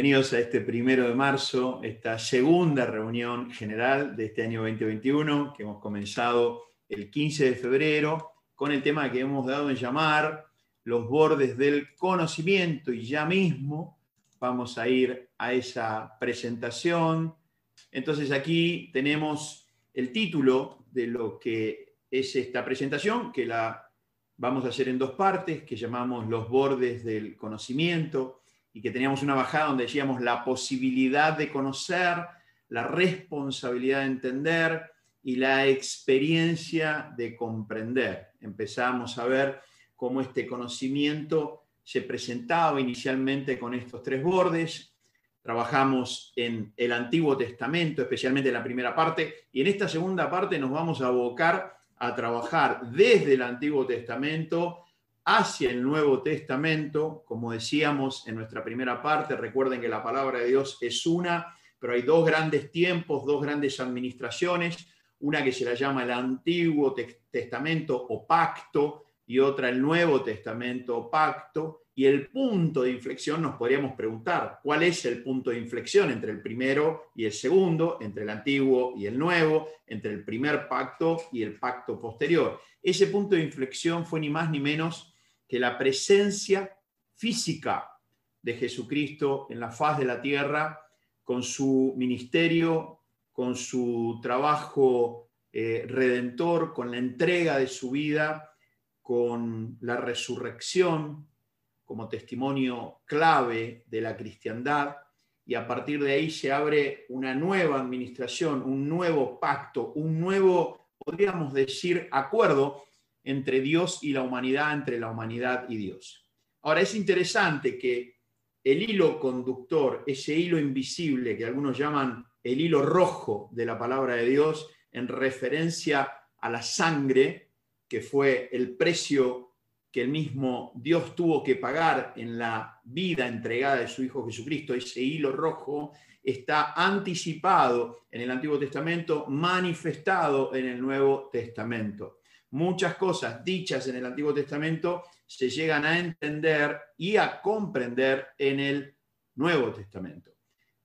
Bienvenidos a este primero de marzo, esta segunda reunión general de este año 2021 que hemos comenzado el 15 de febrero con el tema que hemos dado en llamar los bordes del conocimiento y ya mismo vamos a ir a esa presentación. Entonces aquí tenemos el título de lo que es esta presentación, que la vamos a hacer en dos partes, que llamamos los bordes del conocimiento y que teníamos una bajada donde decíamos la posibilidad de conocer, la responsabilidad de entender y la experiencia de comprender. Empezamos a ver cómo este conocimiento se presentaba inicialmente con estos tres bordes. Trabajamos en el Antiguo Testamento, especialmente en la primera parte, y en esta segunda parte nos vamos a abocar a trabajar desde el Antiguo Testamento hacia el Nuevo Testamento, como decíamos en nuestra primera parte, recuerden que la palabra de Dios es una, pero hay dos grandes tiempos, dos grandes administraciones, una que se la llama el Antiguo Testamento o pacto y otra el Nuevo Testamento o pacto, y el punto de inflexión nos podríamos preguntar, ¿cuál es el punto de inflexión entre el primero y el segundo, entre el antiguo y el nuevo, entre el primer pacto y el pacto posterior? Ese punto de inflexión fue ni más ni menos que la presencia física de Jesucristo en la faz de la tierra, con su ministerio, con su trabajo eh, redentor, con la entrega de su vida, con la resurrección como testimonio clave de la cristiandad, y a partir de ahí se abre una nueva administración, un nuevo pacto, un nuevo, podríamos decir, acuerdo entre Dios y la humanidad, entre la humanidad y Dios. Ahora, es interesante que el hilo conductor, ese hilo invisible que algunos llaman el hilo rojo de la palabra de Dios, en referencia a la sangre, que fue el precio que el mismo Dios tuvo que pagar en la vida entregada de su Hijo Jesucristo, ese hilo rojo está anticipado en el Antiguo Testamento, manifestado en el Nuevo Testamento muchas cosas dichas en el Antiguo Testamento se llegan a entender y a comprender en el Nuevo Testamento.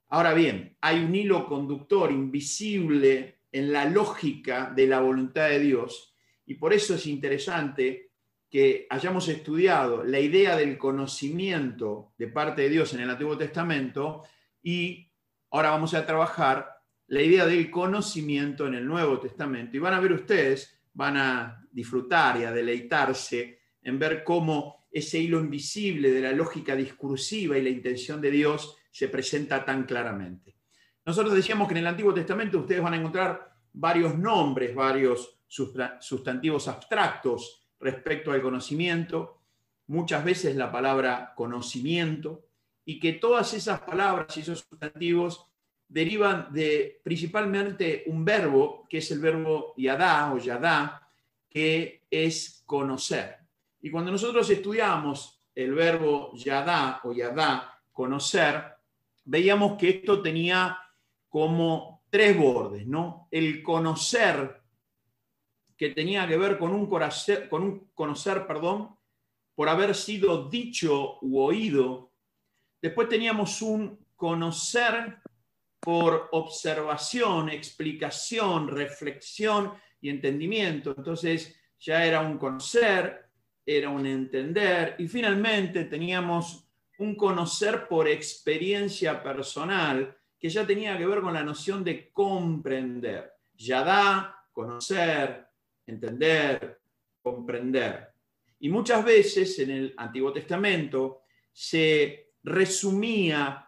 Ahora bien, hay un hilo conductor invisible en la lógica de la voluntad de Dios y por eso es interesante que hayamos estudiado la idea del conocimiento de parte de Dios en el Antiguo Testamento y ahora vamos a trabajar la idea del conocimiento en el Nuevo Testamento. Y van a ver ustedes van a disfrutar y a deleitarse en ver cómo ese hilo invisible de la lógica discursiva y la intención de Dios se presenta tan claramente. Nosotros decíamos que en el Antiguo Testamento ustedes van a encontrar varios nombres, varios sustantivos abstractos respecto al conocimiento, muchas veces la palabra conocimiento, y que todas esas palabras y esos sustantivos derivan de principalmente un verbo, que es el verbo yadá o yadá, que es conocer. Y cuando nosotros estudiamos el verbo yadá o yadá, conocer, veíamos que esto tenía como tres bordes, ¿no? El conocer, que tenía que ver con un, conocer, con un conocer, perdón, por haber sido dicho u oído. Después teníamos un conocer por observación, explicación, reflexión y entendimiento. Entonces ya era un conocer, era un entender y finalmente teníamos un conocer por experiencia personal que ya tenía que ver con la noción de comprender. Ya da, conocer, entender, comprender. Y muchas veces en el Antiguo Testamento se resumía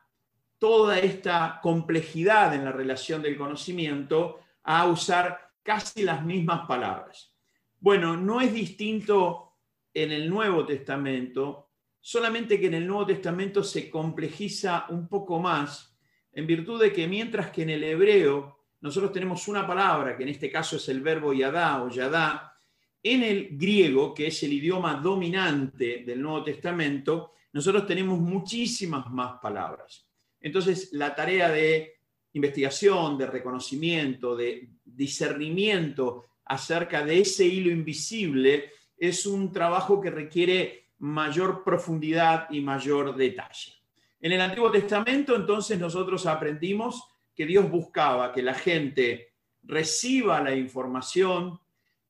toda esta complejidad en la relación del conocimiento a usar casi las mismas palabras. Bueno, no es distinto en el Nuevo Testamento, solamente que en el Nuevo Testamento se complejiza un poco más, en virtud de que mientras que en el hebreo nosotros tenemos una palabra, que en este caso es el verbo yadá o yadá, en el griego, que es el idioma dominante del Nuevo Testamento, nosotros tenemos muchísimas más palabras. Entonces, la tarea de investigación, de reconocimiento, de discernimiento acerca de ese hilo invisible es un trabajo que requiere mayor profundidad y mayor detalle. En el Antiguo Testamento entonces nosotros aprendimos que Dios buscaba que la gente reciba la información,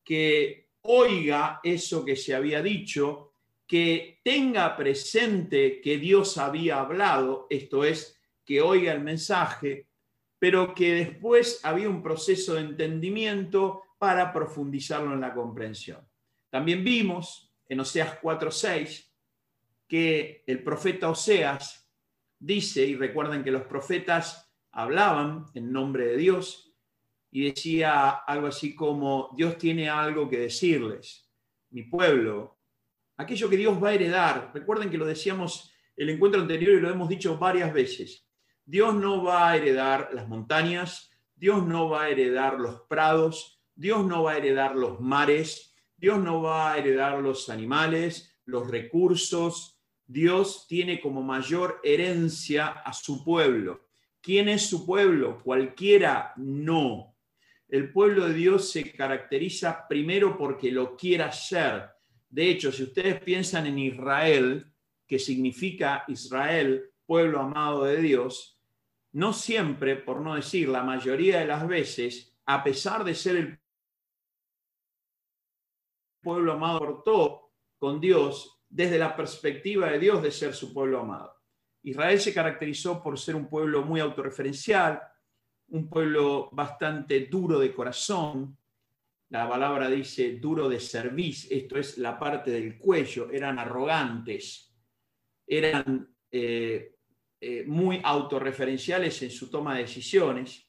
que oiga eso que se había dicho, que tenga presente que Dios había hablado, esto es, que oiga el mensaje, pero que después había un proceso de entendimiento para profundizarlo en la comprensión. También vimos en Oseas 4:6 que el profeta Oseas dice, y recuerden que los profetas hablaban en nombre de Dios, y decía algo así como, Dios tiene algo que decirles, mi pueblo, aquello que Dios va a heredar. Recuerden que lo decíamos el encuentro anterior y lo hemos dicho varias veces. Dios no va a heredar las montañas, Dios no va a heredar los prados, Dios no va a heredar los mares, Dios no va a heredar los animales, los recursos. Dios tiene como mayor herencia a su pueblo. ¿Quién es su pueblo? Cualquiera no. El pueblo de Dios se caracteriza primero porque lo quiera ser. De hecho, si ustedes piensan en Israel, que significa Israel, pueblo amado de Dios, no siempre, por no decir la mayoría de las veces, a pesar de ser el pueblo amado, portó con Dios desde la perspectiva de Dios de ser su pueblo amado. Israel se caracterizó por ser un pueblo muy autorreferencial, un pueblo bastante duro de corazón. La palabra dice duro de cerviz, esto es la parte del cuello, eran arrogantes, eran eh, eh, muy autorreferenciales en su toma de decisiones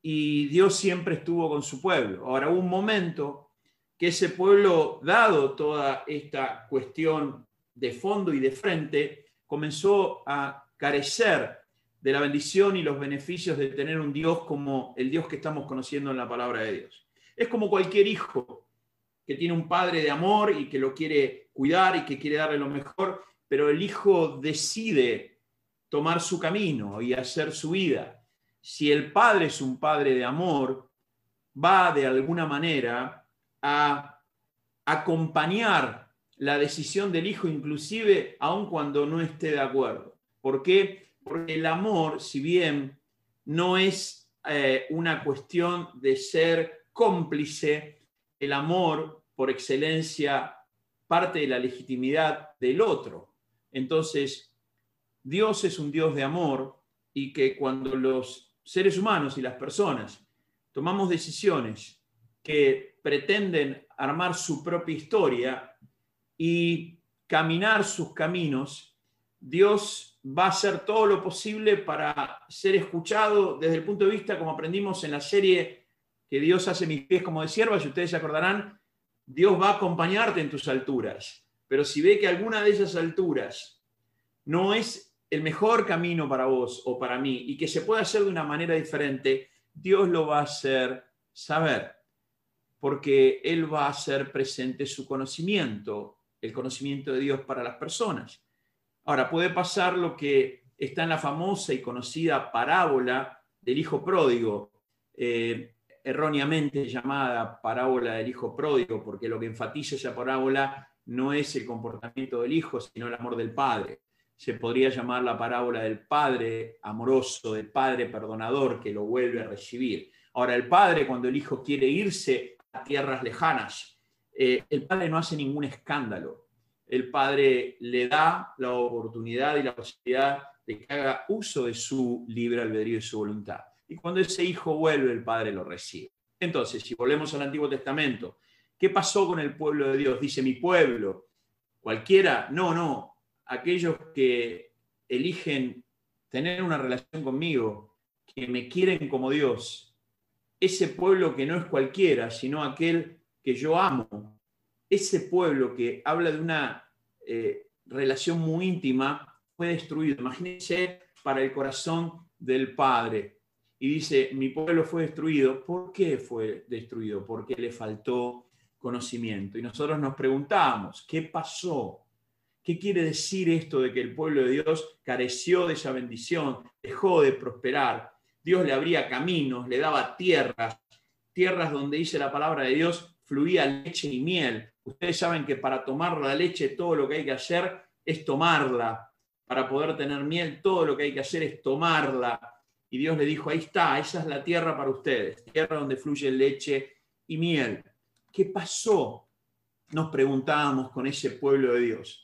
y Dios siempre estuvo con su pueblo. Ahora, hubo un momento que ese pueblo, dado toda esta cuestión de fondo y de frente, comenzó a carecer de la bendición y los beneficios de tener un Dios como el Dios que estamos conociendo en la palabra de Dios. Es como cualquier hijo que tiene un padre de amor y que lo quiere cuidar y que quiere darle lo mejor, pero el hijo decide tomar su camino y hacer su vida. Si el padre es un padre de amor, va de alguna manera a acompañar la decisión del hijo, inclusive aun cuando no esté de acuerdo. ¿Por qué? Porque el amor, si bien no es eh, una cuestión de ser cómplice, el amor, por excelencia, parte de la legitimidad del otro. Entonces, Dios es un Dios de amor y que cuando los seres humanos y las personas tomamos decisiones que pretenden armar su propia historia y caminar sus caminos, Dios va a hacer todo lo posible para ser escuchado desde el punto de vista, como aprendimos en la serie que Dios hace mis pies como de sierva, y ustedes se acordarán, Dios va a acompañarte en tus alturas. Pero si ve que alguna de esas alturas no es el mejor camino para vos o para mí y que se puede hacer de una manera diferente, Dios lo va a hacer saber, porque Él va a hacer presente su conocimiento, el conocimiento de Dios para las personas. Ahora, puede pasar lo que está en la famosa y conocida parábola del Hijo Pródigo, eh, erróneamente llamada parábola del Hijo Pródigo, porque lo que enfatiza esa parábola no es el comportamiento del Hijo, sino el amor del Padre se podría llamar la parábola del padre amoroso, del padre perdonador que lo vuelve a recibir. Ahora, el padre cuando el hijo quiere irse a tierras lejanas, eh, el padre no hace ningún escándalo. El padre le da la oportunidad y la posibilidad de que haga uso de su libre albedrío y su voluntad. Y cuando ese hijo vuelve, el padre lo recibe. Entonces, si volvemos al Antiguo Testamento, ¿qué pasó con el pueblo de Dios? Dice mi pueblo, cualquiera, no, no, aquellos que eligen tener una relación conmigo, que me quieren como Dios, ese pueblo que no es cualquiera, sino aquel que yo amo, ese pueblo que habla de una eh, relación muy íntima, fue destruido. Imagínense para el corazón del Padre. Y dice, mi pueblo fue destruido. ¿Por qué fue destruido? Porque le faltó conocimiento. Y nosotros nos preguntamos, ¿qué pasó? ¿Qué quiere decir esto de que el pueblo de Dios careció de esa bendición, dejó de prosperar? Dios le abría caminos, le daba tierras, tierras donde dice la palabra de Dios, fluía leche y miel. Ustedes saben que para tomar la leche todo lo que hay que hacer es tomarla. para poder tener miel, todo lo que hay que hacer es tomarla. Y Dios le dijo, ahí está, esa es la tierra para ustedes, tierra donde fluye leche y miel. ¿Qué pasó? Nos preguntábamos con ese pueblo de Dios.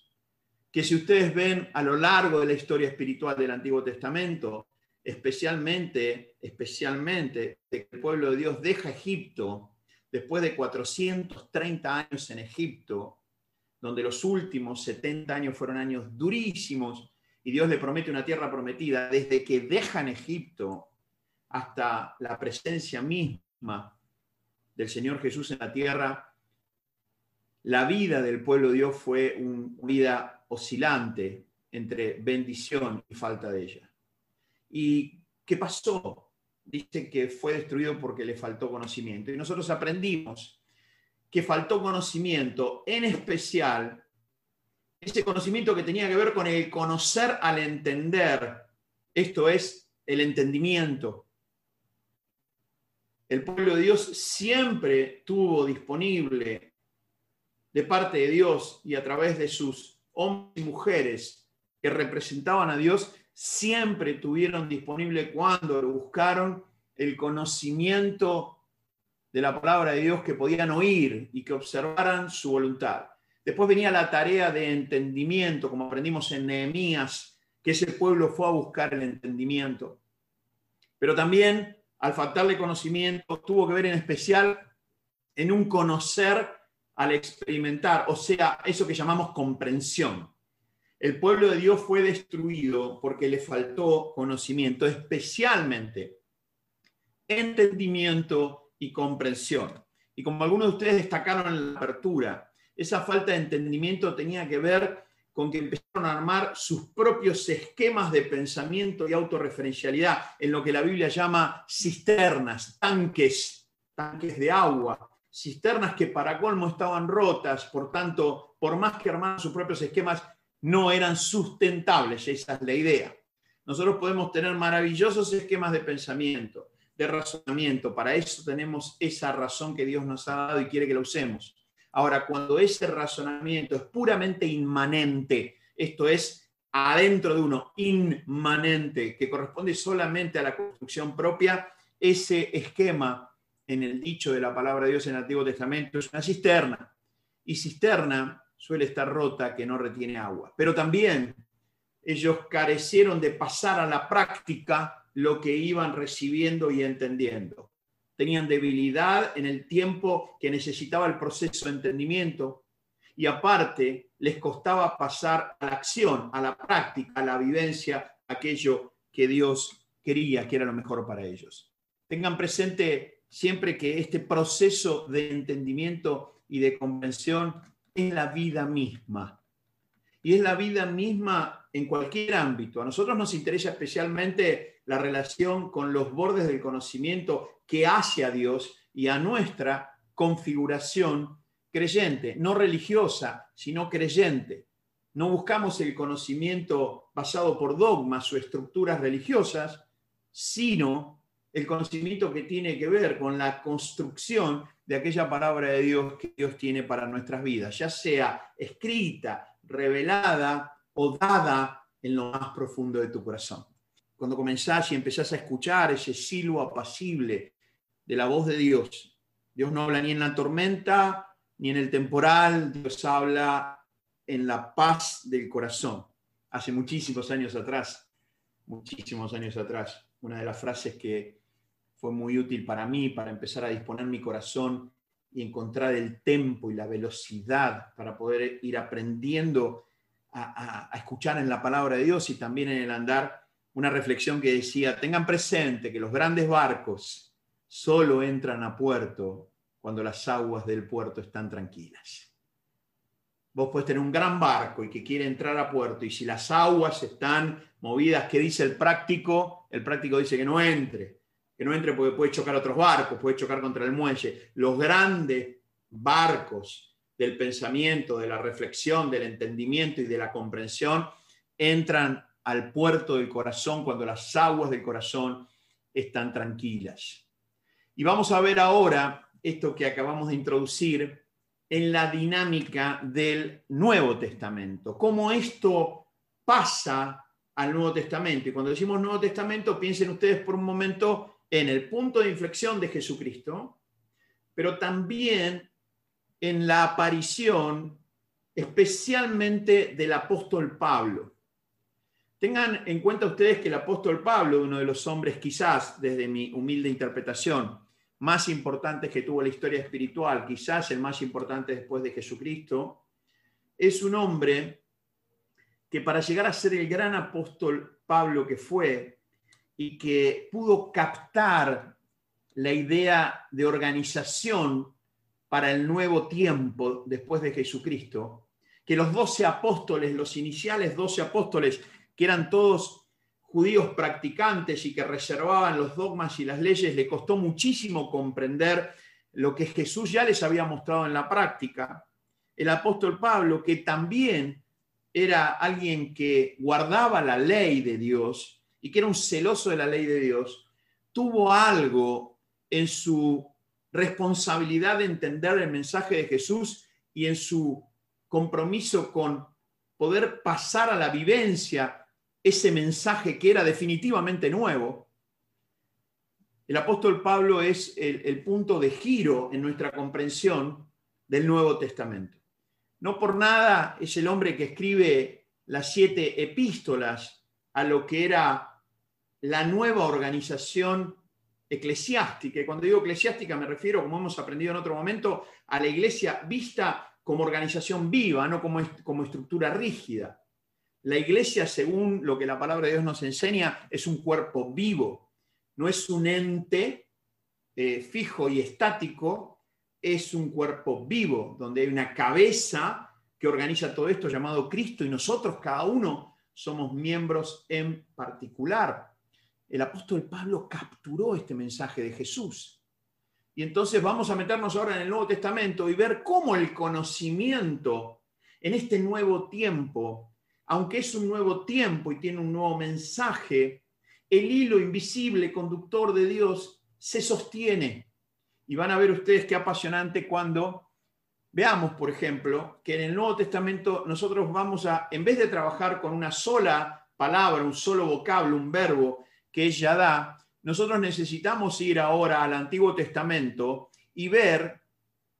Que si ustedes ven a lo largo de la historia espiritual del Antiguo Testamento, especialmente, especialmente, de que el pueblo de Dios deja Egipto después de 430 años en Egipto, donde los últimos 70 años fueron años durísimos y Dios le promete una tierra prometida, desde que dejan Egipto hasta la presencia misma del Señor Jesús en la tierra, la vida del pueblo de Dios fue una vida oscilante entre bendición y falta de ella. ¿Y qué pasó? Dice que fue destruido porque le faltó conocimiento. Y nosotros aprendimos que faltó conocimiento, en especial ese conocimiento que tenía que ver con el conocer al entender. Esto es el entendimiento. El pueblo de Dios siempre tuvo disponible de parte de Dios y a través de sus hombres y mujeres que representaban a Dios, siempre tuvieron disponible cuando buscaron el conocimiento de la palabra de Dios que podían oír y que observaran su voluntad. Después venía la tarea de entendimiento, como aprendimos en Nehemías, que ese pueblo fue a buscar el entendimiento. Pero también, al faltarle conocimiento, tuvo que ver en especial en un conocer al experimentar, o sea, eso que llamamos comprensión. El pueblo de Dios fue destruido porque le faltó conocimiento, especialmente entendimiento y comprensión. Y como algunos de ustedes destacaron en la apertura, esa falta de entendimiento tenía que ver con que empezaron a armar sus propios esquemas de pensamiento y autorreferencialidad en lo que la Biblia llama cisternas, tanques, tanques de agua, cisternas que para colmo estaban rotas, por tanto, por más que armaran sus propios esquemas, no eran sustentables, esa es la idea. Nosotros podemos tener maravillosos esquemas de pensamiento, de razonamiento, para eso tenemos esa razón que Dios nos ha dado y quiere que la usemos. Ahora, cuando ese razonamiento es puramente inmanente, esto es adentro de uno, inmanente, que corresponde solamente a la construcción propia, ese esquema en el dicho de la palabra de Dios en el Antiguo Testamento es una cisterna. Y cisterna suele estar rota que no retiene agua. Pero también ellos carecieron de pasar a la práctica lo que iban recibiendo y entendiendo. Tenían debilidad en el tiempo que necesitaba el proceso de entendimiento y aparte les costaba pasar a la acción, a la práctica, a la vivencia, aquello que Dios quería, que era lo mejor para ellos. Tengan presente siempre que este proceso de entendimiento y de convención es la vida misma. Y es la vida misma en cualquier ámbito. A nosotros nos interesa especialmente la relación con los bordes del conocimiento que hace a Dios y a nuestra configuración creyente, no religiosa, sino creyente. No buscamos el conocimiento basado por dogmas o estructuras religiosas, sino el conocimiento que tiene que ver con la construcción de aquella palabra de Dios que Dios tiene para nuestras vidas, ya sea escrita, revelada o dada en lo más profundo de tu corazón. Cuando comenzás y empezás a escuchar ese silbo apacible de la voz de Dios, Dios no habla ni en la tormenta ni en el temporal, Dios habla en la paz del corazón. Hace muchísimos años atrás, muchísimos años atrás, una de las frases que fue muy útil para mí, para empezar a disponer mi corazón y encontrar el tempo y la velocidad para poder ir aprendiendo a, escuchar en la palabra de Dios y también en el andar una reflexión que decía, tengan presente que los grandes barcos solo entran a puerto cuando las aguas del puerto están tranquilas. Vos puedes tener un gran barco y que quiere entrar a puerto y si las aguas están movidas, ¿qué dice el práctico? El práctico dice que no entre que no entre porque puede chocar otros barcos, puede chocar contra el muelle. Los grandes barcos del pensamiento, de la reflexión, del entendimiento y de la comprensión entran al puerto del corazón cuando las aguas del corazón están tranquilas. Y vamos a ver ahora esto que acabamos de introducir en la dinámica del Nuevo Testamento, cómo esto pasa al Nuevo Testamento. Y cuando decimos Nuevo Testamento, piensen ustedes por un momento en el punto de inflexión de Jesucristo, pero también en la aparición especialmente del apóstol Pablo. Tengan en cuenta ustedes que el apóstol Pablo, uno de los hombres quizás, desde mi humilde interpretación, más importantes que tuvo la historia espiritual, quizás el más importante después de Jesucristo, es un hombre que para llegar a ser el gran apóstol Pablo que fue y que pudo captar la idea de organización para el nuevo tiempo después de Jesucristo, que los doce apóstoles, los iniciales doce apóstoles, que eran todos judíos practicantes y que reservaban los dogmas y las leyes, le costó muchísimo comprender lo que Jesús ya les había mostrado en la práctica. El apóstol Pablo, que también era alguien que guardaba la ley de Dios y que era un celoso de la ley de Dios, tuvo algo en su responsabilidad de entender el mensaje de Jesús y en su compromiso con poder pasar a la vivencia ese mensaje que era definitivamente nuevo. El apóstol Pablo es el, punto de giro en nuestra comprensión del Nuevo Testamento. No por nada es el hombre que escribe las siete epístolas a lo que era la nueva organización eclesiástica. Y cuando digo eclesiástica me refiero, como hemos aprendido en otro momento, a la iglesia vista como organización viva, no como, como estructura rígida. La iglesia, según lo que la palabra de Dios nos enseña, es un cuerpo vivo, no es un ente eh, fijo y estático, es un cuerpo vivo, donde hay una cabeza que organiza todo esto llamado Cristo y nosotros, cada uno, somos miembros en particular el apóstol Pablo capturó este mensaje de Jesús. Y entonces vamos a meternos ahora en el Nuevo Testamento y ver cómo el conocimiento en este nuevo tiempo, aunque es un nuevo tiempo y tiene un nuevo mensaje, el hilo invisible conductor de Dios se sostiene. Y van a ver ustedes qué apasionante cuando veamos, por ejemplo, que en el Nuevo Testamento nosotros vamos a, en vez de trabajar con una sola palabra, un solo vocablo, un verbo, que es Yadá, nosotros necesitamos ir ahora al Antiguo Testamento y ver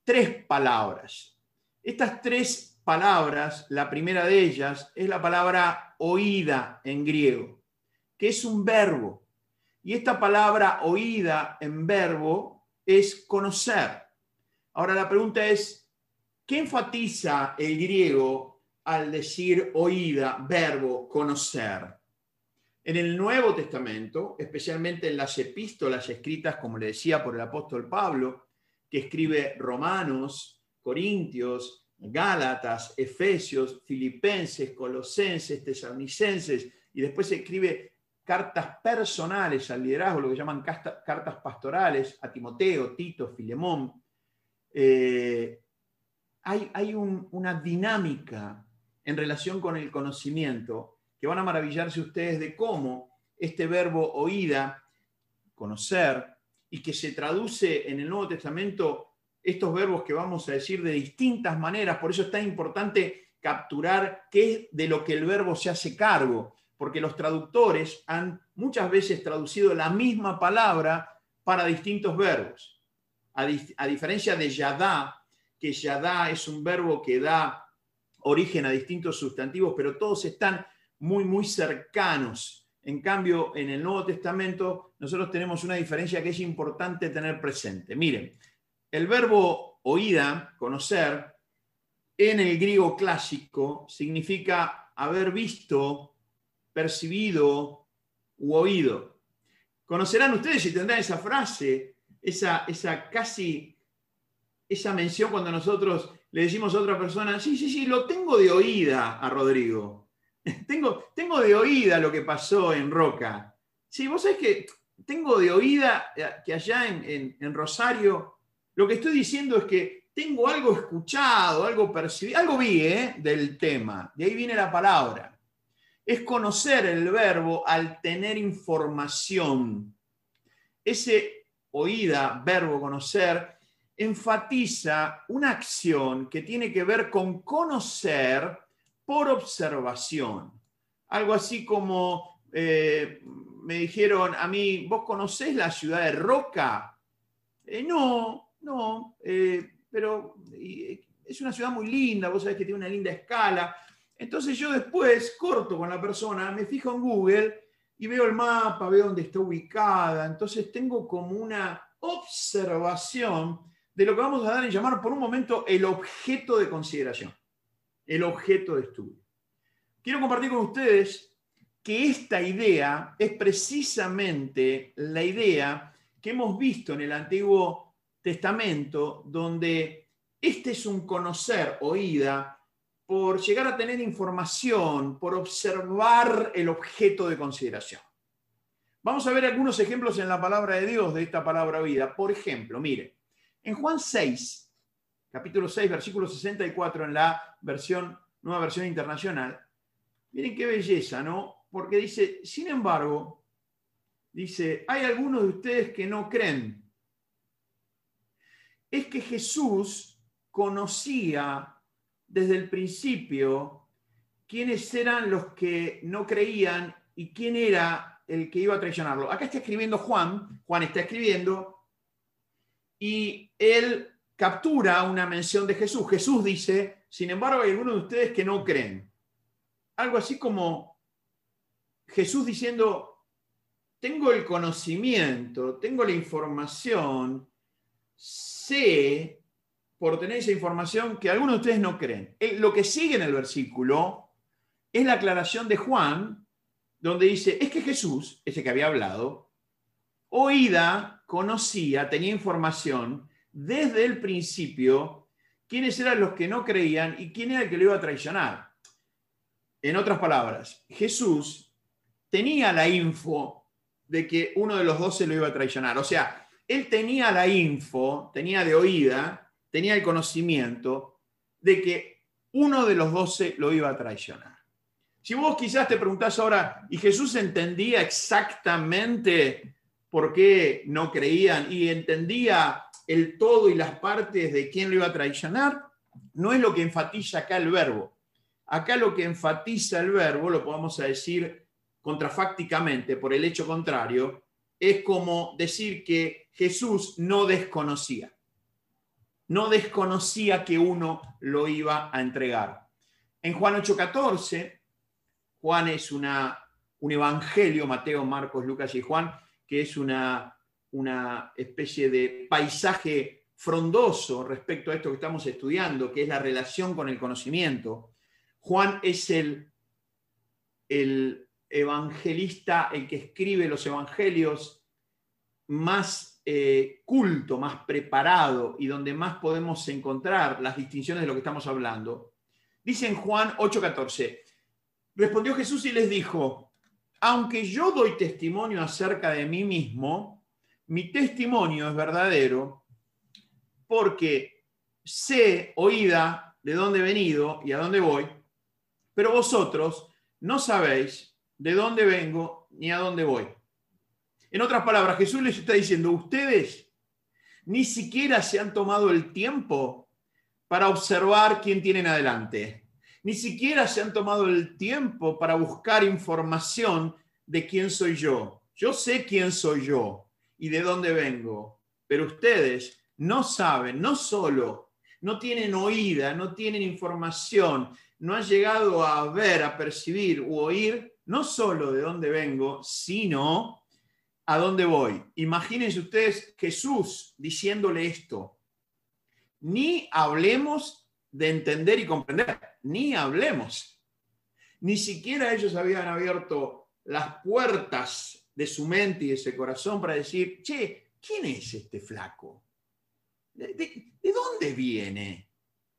tres palabras. Estas tres palabras, la primera de ellas es la palabra oída en griego, que es un verbo. Y esta palabra oída en verbo es conocer. Ahora la pregunta es, ¿qué enfatiza el griego al decir oída, verbo, conocer? En el Nuevo Testamento, especialmente en las epístolas escritas, como le decía, por el apóstol Pablo, que escribe Romanos, Corintios, Gálatas, Efesios, Filipenses, Colosenses, Tesalonicenses, y después escribe cartas personales al liderazgo, lo que llaman cartas pastorales, a Timoteo, Tito, Filemón. Eh, hay, hay una dinámica en relación con el conocimiento que van a maravillarse ustedes de cómo este verbo oída, conocer, y que se traduce en el Nuevo Testamento estos verbos que vamos a decir de distintas maneras, por eso es tan importante capturar qué es de lo que el verbo se hace cargo, porque los traductores han muchas veces traducido la misma palabra para distintos verbos. A, diferencia de yadá, que yadá es un verbo que da origen a distintos sustantivos, pero todos están muy, muy cercanos. En cambio, en el Nuevo Testamento nosotros tenemos una diferencia que es importante tener presente. Miren, el verbo oída, conocer, en el griego clásico significa haber visto, percibido u oído. Conocerán ustedes y tendrán esa frase, esa, esa casi, esa mención cuando nosotros le decimos a otra persona, sí, sí, sí, lo tengo de oída a Rodrigo. tengo, tengo de oída lo que pasó en Roca. Sí, vos sabés que tengo de oída eh, que allá en, Rosario, lo que estoy diciendo es que tengo algo escuchado, algo percibido, algo vi ¿eh? del tema. De ahí viene la palabra. Es conocer el verbo al tener información. Ese oída, verbo conocer, enfatiza una acción que tiene que ver con conocer por observación. Algo así como eh, me dijeron a mí, ¿vos conocés la ciudad de Roca? Eh, no, no, pero es una ciudad muy linda, vos sabés que tiene una linda escala. Entonces yo después corto con la persona, me fijo en Google y veo el mapa, veo dónde está ubicada. Entonces tengo como una observación de lo que vamos a dar en llamar por un momento el objeto de consideración, el objeto de estudio. Quiero compartir con ustedes que esta idea es precisamente la idea que hemos visto en el Antiguo Testamento, donde este es un conocer, oída, por llegar a tener información, por observar el objeto de consideración. Vamos a ver algunos ejemplos en la palabra de Dios de esta palabra oída. Por ejemplo, mire, en Juan 6, capítulo 6, versículo 64, en la versión, nueva versión internacional, miren qué belleza, ¿no? Porque dice, sin embargo, dice, hay algunos de ustedes que no creen. Es que Jesús conocía desde el principio quiénes eran los que no creían y quién era el que iba a traicionarlo. Acá está escribiendo Juan, Juan está escribiendo, y él captura una mención de Jesús. Jesús dice, sin embargo, hay algunos de ustedes que no creen. Algo así como Jesús diciendo, tengo el conocimiento, tengo la información, sé por tener esa información que algunos de ustedes no creen. Lo que sigue en el versículo es la aclaración de Juan, donde dice, es que Jesús, ese que había hablado, oída, conocía, tenía información desde el principio quiénes eran los que no creían y quién era el que lo iba a traicionar. En otras palabras, Jesús tenía la info de que uno de los dos se lo iba a traicionar. O sea, él tenía la info, tenía de oída, tenía el conocimiento de que uno de los doce lo iba a traicionar. Si vos quizás te preguntás ahora, ¿y Jesús entendía exactamente por qué no creían y entendía el todo y las partes de quién lo iba a traicionar? No es lo que enfatiza acá el verbo. Acá lo que enfatiza el verbo, lo podemos decir contrafácticamente por el hecho contrario, es como decir que Jesús no desconocía no desconocía que uno lo iba a entregar. En Juan 8:14, Juan es una, un evangelio, Mateo, Marcos, Lucas y Juan, que es una, una especie de paisaje frondoso respecto a esto que estamos estudiando, que es la relación con el conocimiento. Juan es el, el evangelista, el que escribe los evangelios más eh, culto, más preparado y donde más podemos encontrar las distinciones de lo que estamos hablando, dice en Juan 8:14, respondió Jesús y les dijo, aunque yo doy testimonio acerca de mí mismo, mi testimonio es verdadero porque sé, oída, de dónde he venido y a dónde voy, pero vosotros no sabéis de dónde vengo ni a dónde voy. En otras palabras, Jesús les está diciendo, ustedes ni siquiera se han tomado el tiempo para observar quién tienen adelante. Ni siquiera se han tomado el tiempo para buscar información de quién soy yo. Yo sé quién soy yo y de dónde vengo, pero ustedes no saben, no solo, no tienen oída, no tienen información, no han llegado a ver, a percibir u oír, no solo de dónde vengo, sino ¿A dónde voy? Imagínense ustedes Jesús diciéndole esto. Ni hablemos de entender y comprender, ni hablemos. Ni siquiera ellos habían abierto las puertas de su mente y de su corazón para decir, che, ¿quién es este flaco? ¿De, de dónde viene?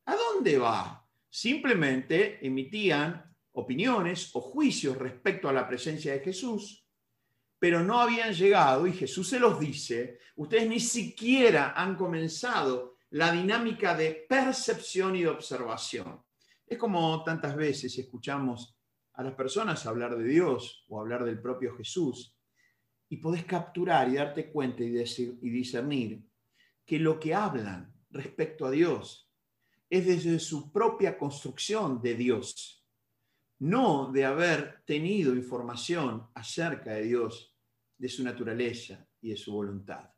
¿A dónde va? Simplemente emitían opiniones o juicios respecto a la presencia de Jesús pero no habían llegado, y Jesús se los dice, ustedes ni siquiera han comenzado la dinámica de percepción y de observación. Es como tantas veces escuchamos a las personas hablar de Dios o hablar del propio Jesús, y podés capturar y darte cuenta y, decir, y discernir que lo que hablan respecto a Dios es desde su propia construcción de Dios no de haber tenido información acerca de Dios, de su naturaleza y de su voluntad.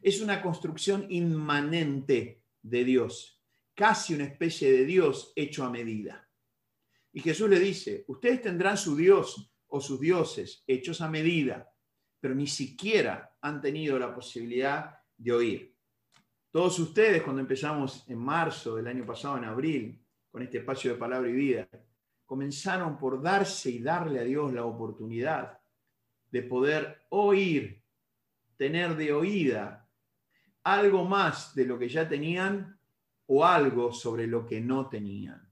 Es una construcción inmanente de Dios, casi una especie de Dios hecho a medida. Y Jesús le dice, ustedes tendrán su Dios o sus dioses hechos a medida, pero ni siquiera han tenido la posibilidad de oír. Todos ustedes, cuando empezamos en marzo del año pasado, en abril, con este espacio de palabra y vida, comenzaron por darse y darle a Dios la oportunidad de poder oír, tener de oída algo más de lo que ya tenían o algo sobre lo que no tenían.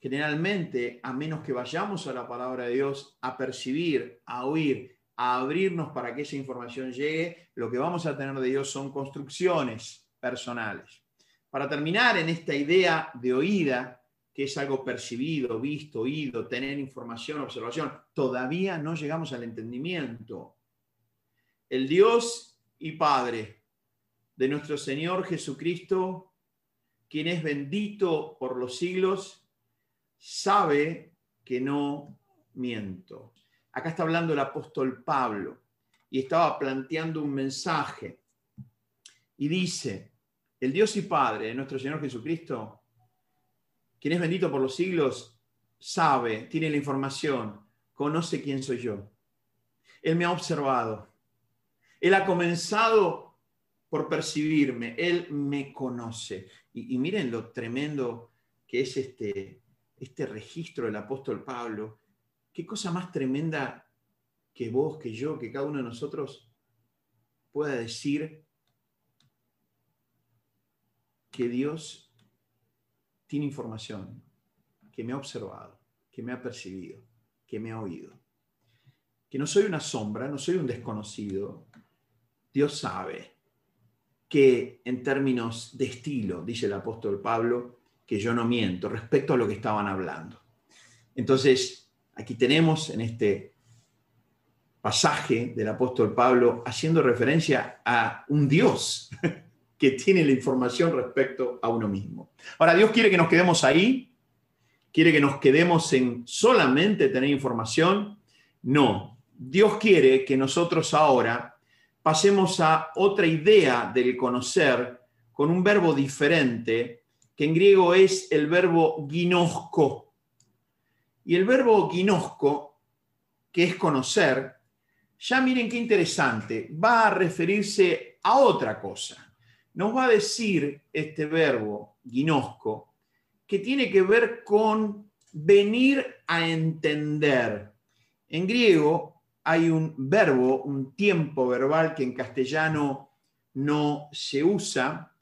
Generalmente, a menos que vayamos a la palabra de Dios a percibir, a oír, a abrirnos para que esa información llegue, lo que vamos a tener de Dios son construcciones personales. Para terminar en esta idea de oída, que es algo percibido, visto, oído, tener información, observación, todavía no llegamos al entendimiento. El Dios y Padre de nuestro Señor Jesucristo, quien es bendito por los siglos, sabe que no miento. Acá está hablando el apóstol Pablo y estaba planteando un mensaje y dice, el Dios y Padre de nuestro Señor Jesucristo quien es bendito por los siglos, sabe, tiene la información, conoce quién soy yo. Él me ha observado. Él ha comenzado por percibirme. Él me conoce. Y, miren lo tremendo que es este, este registro del apóstol Pablo. Qué cosa más tremenda que vos, que yo, que cada uno de nosotros pueda decir que Dios tiene información, que me ha observado, que me ha percibido, que me ha oído. Que no soy una sombra, no soy un desconocido. Dios sabe que en términos de estilo, dice el apóstol Pablo, que yo no miento respecto a lo que estaban hablando. Entonces, aquí tenemos en este pasaje del apóstol Pablo haciendo referencia a un Dios que tiene la información respecto a uno mismo. Ahora, Dios quiere que nos quedemos ahí, quiere que nos quedemos en solamente tener información. No, Dios quiere que nosotros ahora pasemos a otra idea del conocer con un verbo diferente, que en griego es el verbo ginosco. Y el verbo ginosco, que es conocer, ya miren qué interesante, va a referirse a otra cosa nos va a decir este verbo, ginosco, que tiene que ver con venir a entender. En griego hay un verbo, un tiempo verbal que en castellano no se usa,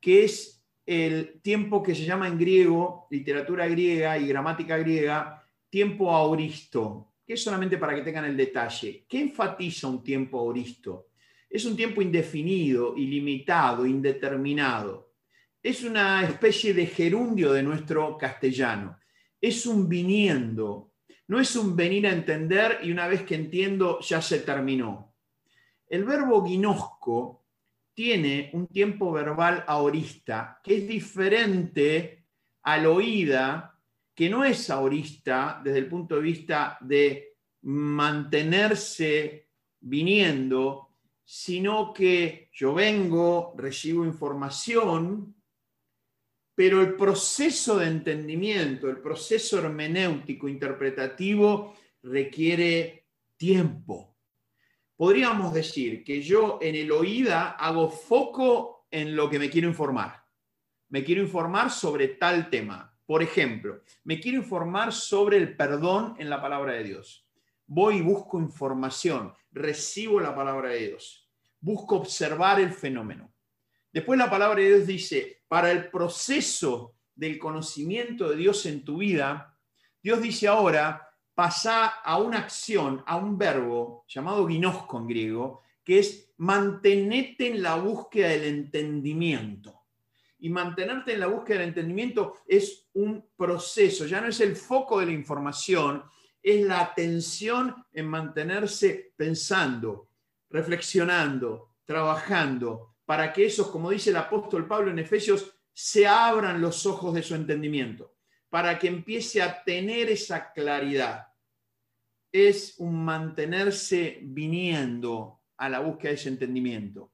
que es el tiempo que se llama en griego, literatura griega y gramática griega, tiempo auristo, que es solamente para que tengan el detalle. ¿Qué enfatiza un tiempo auristo? Es un tiempo indefinido, ilimitado, indeterminado. Es una especie de gerundio de nuestro castellano. Es un viniendo. No es un venir a entender y una vez que entiendo ya se terminó. El verbo guinosco tiene un tiempo verbal aorista que es diferente al oída, que no es aorista desde el punto de vista de mantenerse viniendo, sino que yo vengo, recibo información, pero el proceso de entendimiento, el proceso hermenéutico, interpretativo, requiere tiempo. Podríamos decir que yo en el oída hago foco en lo que me quiero informar. Me quiero informar sobre tal tema. Por ejemplo, me quiero informar sobre el perdón en la palabra de Dios voy y busco información, recibo la palabra de Dios, busco observar el fenómeno. Después la palabra de Dios dice, para el proceso del conocimiento de Dios en tu vida, Dios dice ahora, pasa a una acción, a un verbo llamado ginosco en griego, que es mantenerte en la búsqueda del entendimiento. Y mantenerte en la búsqueda del entendimiento es un proceso, ya no es el foco de la información, es la atención en mantenerse pensando, reflexionando, trabajando, para que esos, como dice el apóstol Pablo en Efesios, se abran los ojos de su entendimiento, para que empiece a tener esa claridad es un mantenerse viniendo a la búsqueda de ese entendimiento.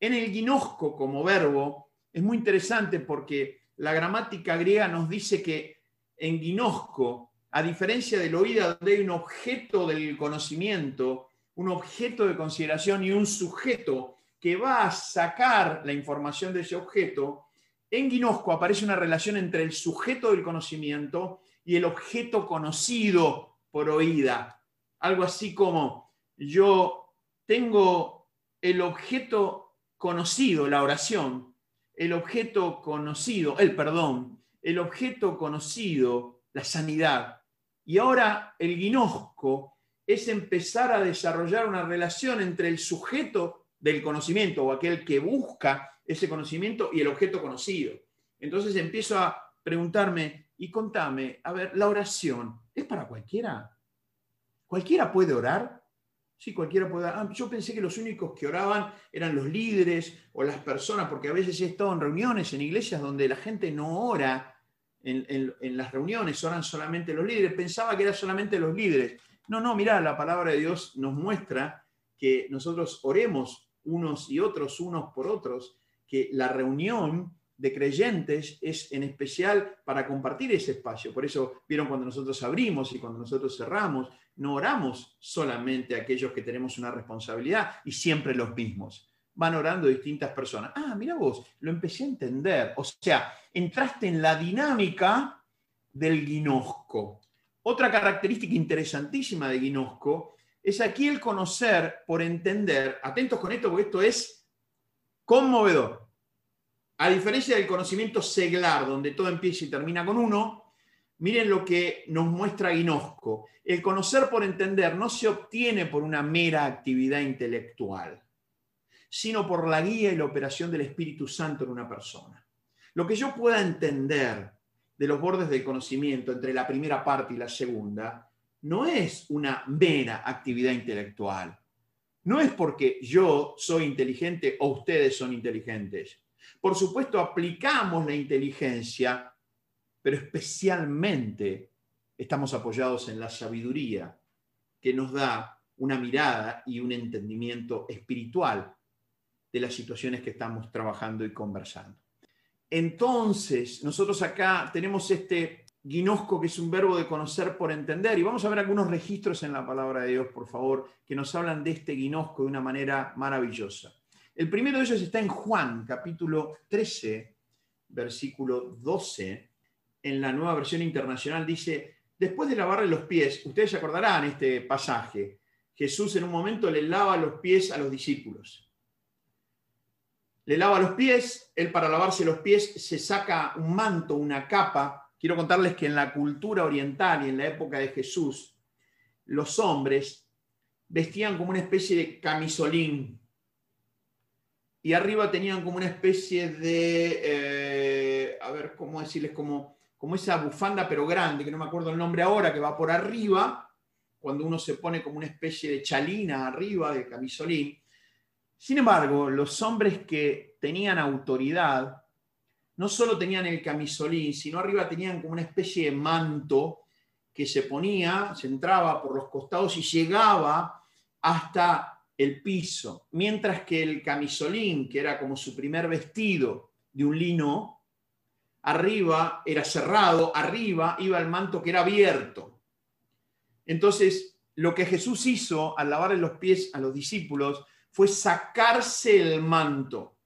En el ginosco como verbo es muy interesante porque la gramática griega nos dice que en ginosco, a diferencia del oído, donde hay un objeto del conocimiento, un objeto de consideración y un sujeto que va a sacar la información de ese objeto, en ginosco aparece una relación entre el sujeto del conocimiento y el objeto conocido por oída. Algo así como yo tengo el objeto conocido, la oración, el objeto conocido, el perdón, el objeto conocido, la sanidad. Y ahora el ginosco es empezar a desarrollar una relación entre el sujeto del conocimiento o aquel que busca ese conocimiento y el objeto conocido. Entonces empiezo a preguntarme y contame, a ver, la oración, ¿es para cualquiera? ¿Cualquiera puede orar? Sí, cualquiera puede. Ah, yo pensé que los únicos que oraban eran los líderes o las personas, porque a veces he estado en reuniones, en iglesias donde la gente no ora en, las reuniones, oran solamente los líderes. Pensaba que eran solamente los líderes. No, no, mira, la palabra de Dios nos muestra que nosotros oremos unos y otros, unos por otros, que la reunión de creyentes es en especial para compartir ese espacio. Por eso vieron cuando nosotros abrimos y cuando nosotros cerramos, no oramos solamente a aquellos que tenemos una responsabilidad y siempre los mismos. Van orando distintas personas. Ah, mira vos, lo empecé a entender. O sea, entraste en la dinámica del guinosco. Otra característica interesantísima de guinosco es aquí el conocer por entender. Atentos con esto, porque esto es conmovedor. A diferencia del conocimiento seglar, donde todo empieza y termina con uno, Miren lo que nos muestra Guinosco. El conocer por entender no se obtiene por una mera actividad intelectual, sino por la guía y la operación del Espíritu Santo en una persona. Lo que yo pueda entender de los bordes del conocimiento entre la primera parte y la segunda no es una mera actividad intelectual. No es porque yo soy inteligente o ustedes son inteligentes. Por supuesto, aplicamos la inteligencia pero especialmente estamos apoyados en la sabiduría que nos da una mirada y un entendimiento espiritual de las situaciones que estamos trabajando y conversando. Entonces, nosotros acá tenemos este guinosco, que es un verbo de conocer por entender, y vamos a ver algunos registros en la palabra de Dios, por favor, que nos hablan de este guinosco de una manera maravillosa. El primero de ellos está en Juan, capítulo 13, versículo 12, en la nueva versión internacional dice, después de lavarle los pies, ustedes se acordarán este pasaje, Jesús en un momento le lava los pies a los discípulos. Le lava los pies, él para lavarse los pies se saca un manto, una capa. Quiero contarles que en la cultura oriental y en la época de Jesús, los hombres vestían como una especie de camisolín y arriba tenían como una especie de, eh, a ver, ¿cómo decirles? Como como esa bufanda pero grande, que no me acuerdo el nombre ahora, que va por arriba, cuando uno se pone como una especie de chalina arriba de camisolín. Sin embargo, los hombres que tenían autoridad no solo tenían el camisolín, sino arriba tenían como una especie de manto que se ponía, se entraba por los costados y llegaba hasta el piso, mientras que el camisolín, que era como su primer vestido de un lino, arriba era cerrado, arriba iba el manto que era abierto. Entonces, lo que Jesús hizo al lavarle los pies a los discípulos fue sacarse el manto.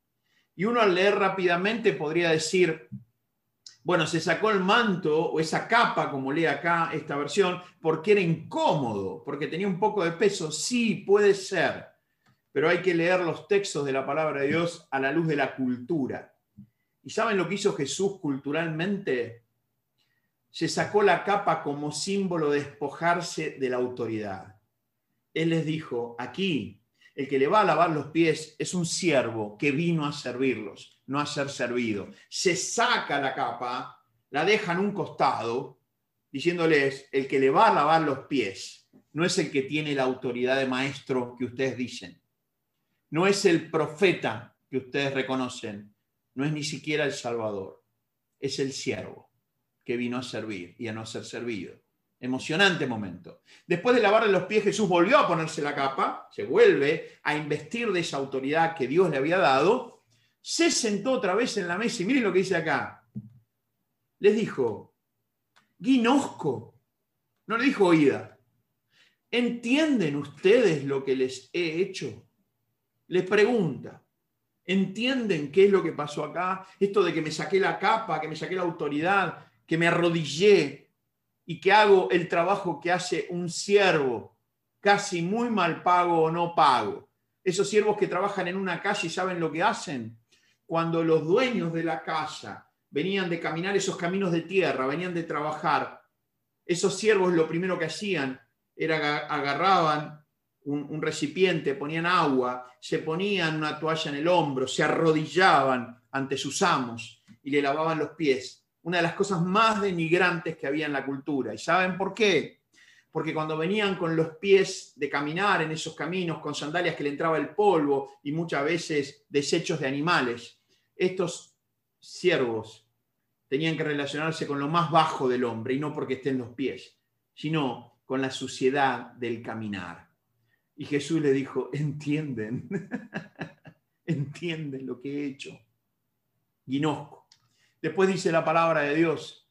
Y uno al leer rápidamente podría decir, bueno, se sacó el manto o esa capa, como lee acá esta versión, porque era incómodo, porque tenía un poco de peso. Sí, puede ser, pero hay que leer los textos de la palabra de Dios a la luz de la cultura. ¿Y saben lo que hizo Jesús culturalmente? Se sacó la capa como símbolo de despojarse de la autoridad. Él les dijo, aquí el que le va a lavar los pies es un siervo que vino a servirlos, no a ser servido. Se saca la capa, la deja en un costado, diciéndoles, el que le va a lavar los pies no es el que tiene la autoridad de maestro que ustedes dicen, no es el profeta que ustedes reconocen, no es ni siquiera el Salvador, es el siervo que vino a servir y a no ser servido. Emocionante momento. Después de lavarle los pies, Jesús volvió a ponerse la capa, se vuelve a investir de esa autoridad que Dios le había dado, se sentó otra vez en la mesa y miren lo que dice acá. Les dijo, guinosco, no le dijo oída. ¿Entienden ustedes lo que les he hecho? Les pregunta. ¿Entienden qué es lo que pasó acá? Esto de que me saqué la capa, que me saqué la autoridad, que me arrodillé y que hago el trabajo que hace un siervo, casi muy mal pago o no pago. Esos siervos que trabajan en una calle y saben lo que hacen. Cuando los dueños de la casa venían de caminar esos caminos de tierra, venían de trabajar, esos siervos lo primero que hacían era agarraban un, recipiente, ponían agua, se ponían una toalla en el hombro, se arrodillaban ante sus amos y le lavaban los pies. Una de las cosas más denigrantes que había en la cultura. ¿Y saben por qué? Porque cuando venían con los pies de caminar en esos caminos, con sandalias que le entraba el polvo y muchas veces desechos de animales, estos siervos tenían que relacionarse con lo más bajo del hombre y no porque estén los pies, sino con la suciedad del caminar. Y Jesús le dijo, entienden, entienden lo que he hecho. Guinosco. Después dice la palabra de Dios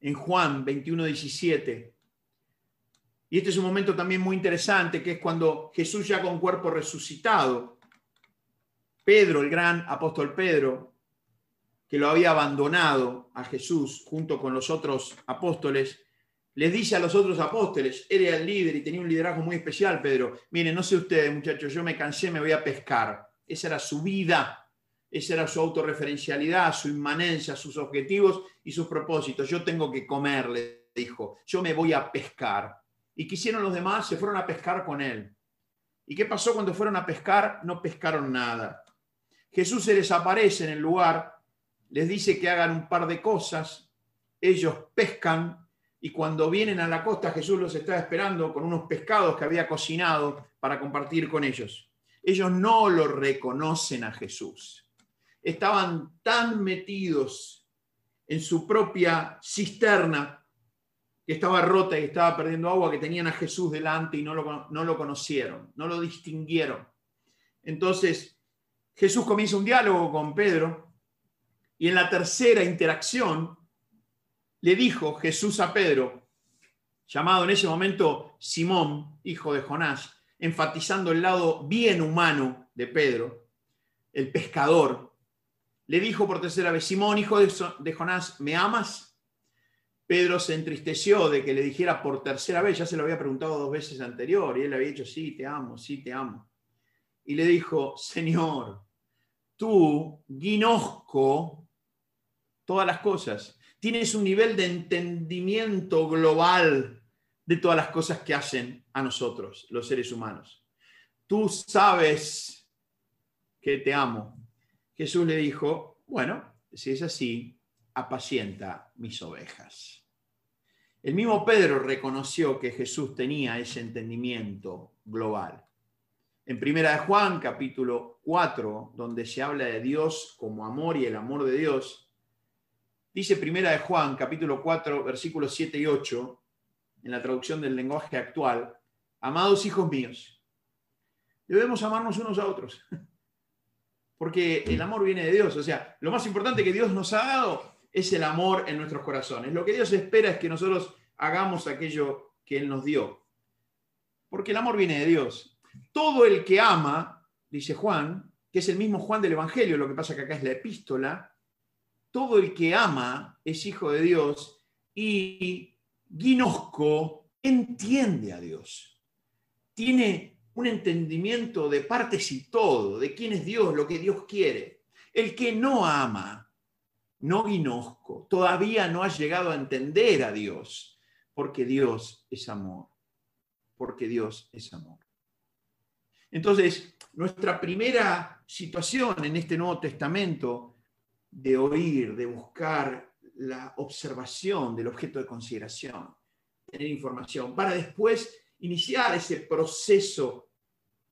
en Juan 21, 17. Y este es un momento también muy interesante, que es cuando Jesús ya con cuerpo resucitado, Pedro, el gran apóstol Pedro, que lo había abandonado a Jesús junto con los otros apóstoles, les dice a los otros apóstoles, era el líder y tenía un liderazgo muy especial, Pedro, miren, no sé ustedes muchachos, yo me cansé, me voy a pescar. Esa era su vida, esa era su autorreferencialidad, su inmanencia, sus objetivos y sus propósitos. Yo tengo que comer, le dijo, yo me voy a pescar. Y quisieron los demás, se fueron a pescar con él. ¿Y qué pasó cuando fueron a pescar? No pescaron nada. Jesús se les aparece en el lugar, les dice que hagan un par de cosas, ellos pescan y cuando vienen a la costa Jesús los está esperando con unos pescados que había cocinado para compartir con ellos. Ellos no lo reconocen a Jesús. Estaban tan metidos en su propia cisterna que estaba rota y estaba perdiendo agua, que tenían a Jesús delante y no lo, no lo conocieron, no lo distinguieron. Entonces, Jesús comienza un diálogo con Pedro y en la tercera interacción le dijo Jesús a Pedro, llamado en ese momento Simón, hijo de Jonás, enfatizando el lado bien humano de Pedro, el pescador, le dijo por tercera vez, Simón, hijo de Jonás, ¿me amas? Pedro se entristeció de que le dijera por tercera vez, ya se lo había preguntado dos veces anterior, y él le había dicho, sí, te amo, sí, te amo. Y le dijo, Señor, tú, guinosco todas las cosas, tienes un nivel de entendimiento global de todas las cosas que hacen a nosotros, los seres humanos. Tú sabes que te amo. Jesús le dijo, bueno, si es así, apacienta mis ovejas. El mismo Pedro reconoció que Jesús tenía ese entendimiento global. En Primera de Juan, capítulo 4, donde se habla de Dios como amor y el amor de Dios, Dice Primera de Juan, capítulo 4, versículos 7 y 8, en la traducción del lenguaje actual, amados hijos míos, debemos amarnos unos a otros, porque el amor viene de Dios, o sea, lo más importante que Dios nos ha dado es el amor en nuestros corazones. Lo que Dios espera es que nosotros hagamos aquello que Él nos dio, porque el amor viene de Dios. Todo el que ama, dice Juan, que es el mismo Juan del Evangelio, lo que pasa que acá es la epístola, todo el que ama es hijo de Dios y Guinosco entiende a Dios. Tiene un entendimiento de partes y todo, de quién es Dios, lo que Dios quiere. El que no ama, no Guinosco, todavía no ha llegado a entender a Dios, porque Dios es amor, porque Dios es amor. Entonces, nuestra primera situación en este Nuevo Testamento de oír, de buscar la observación del objeto de consideración, tener información, para después iniciar ese proceso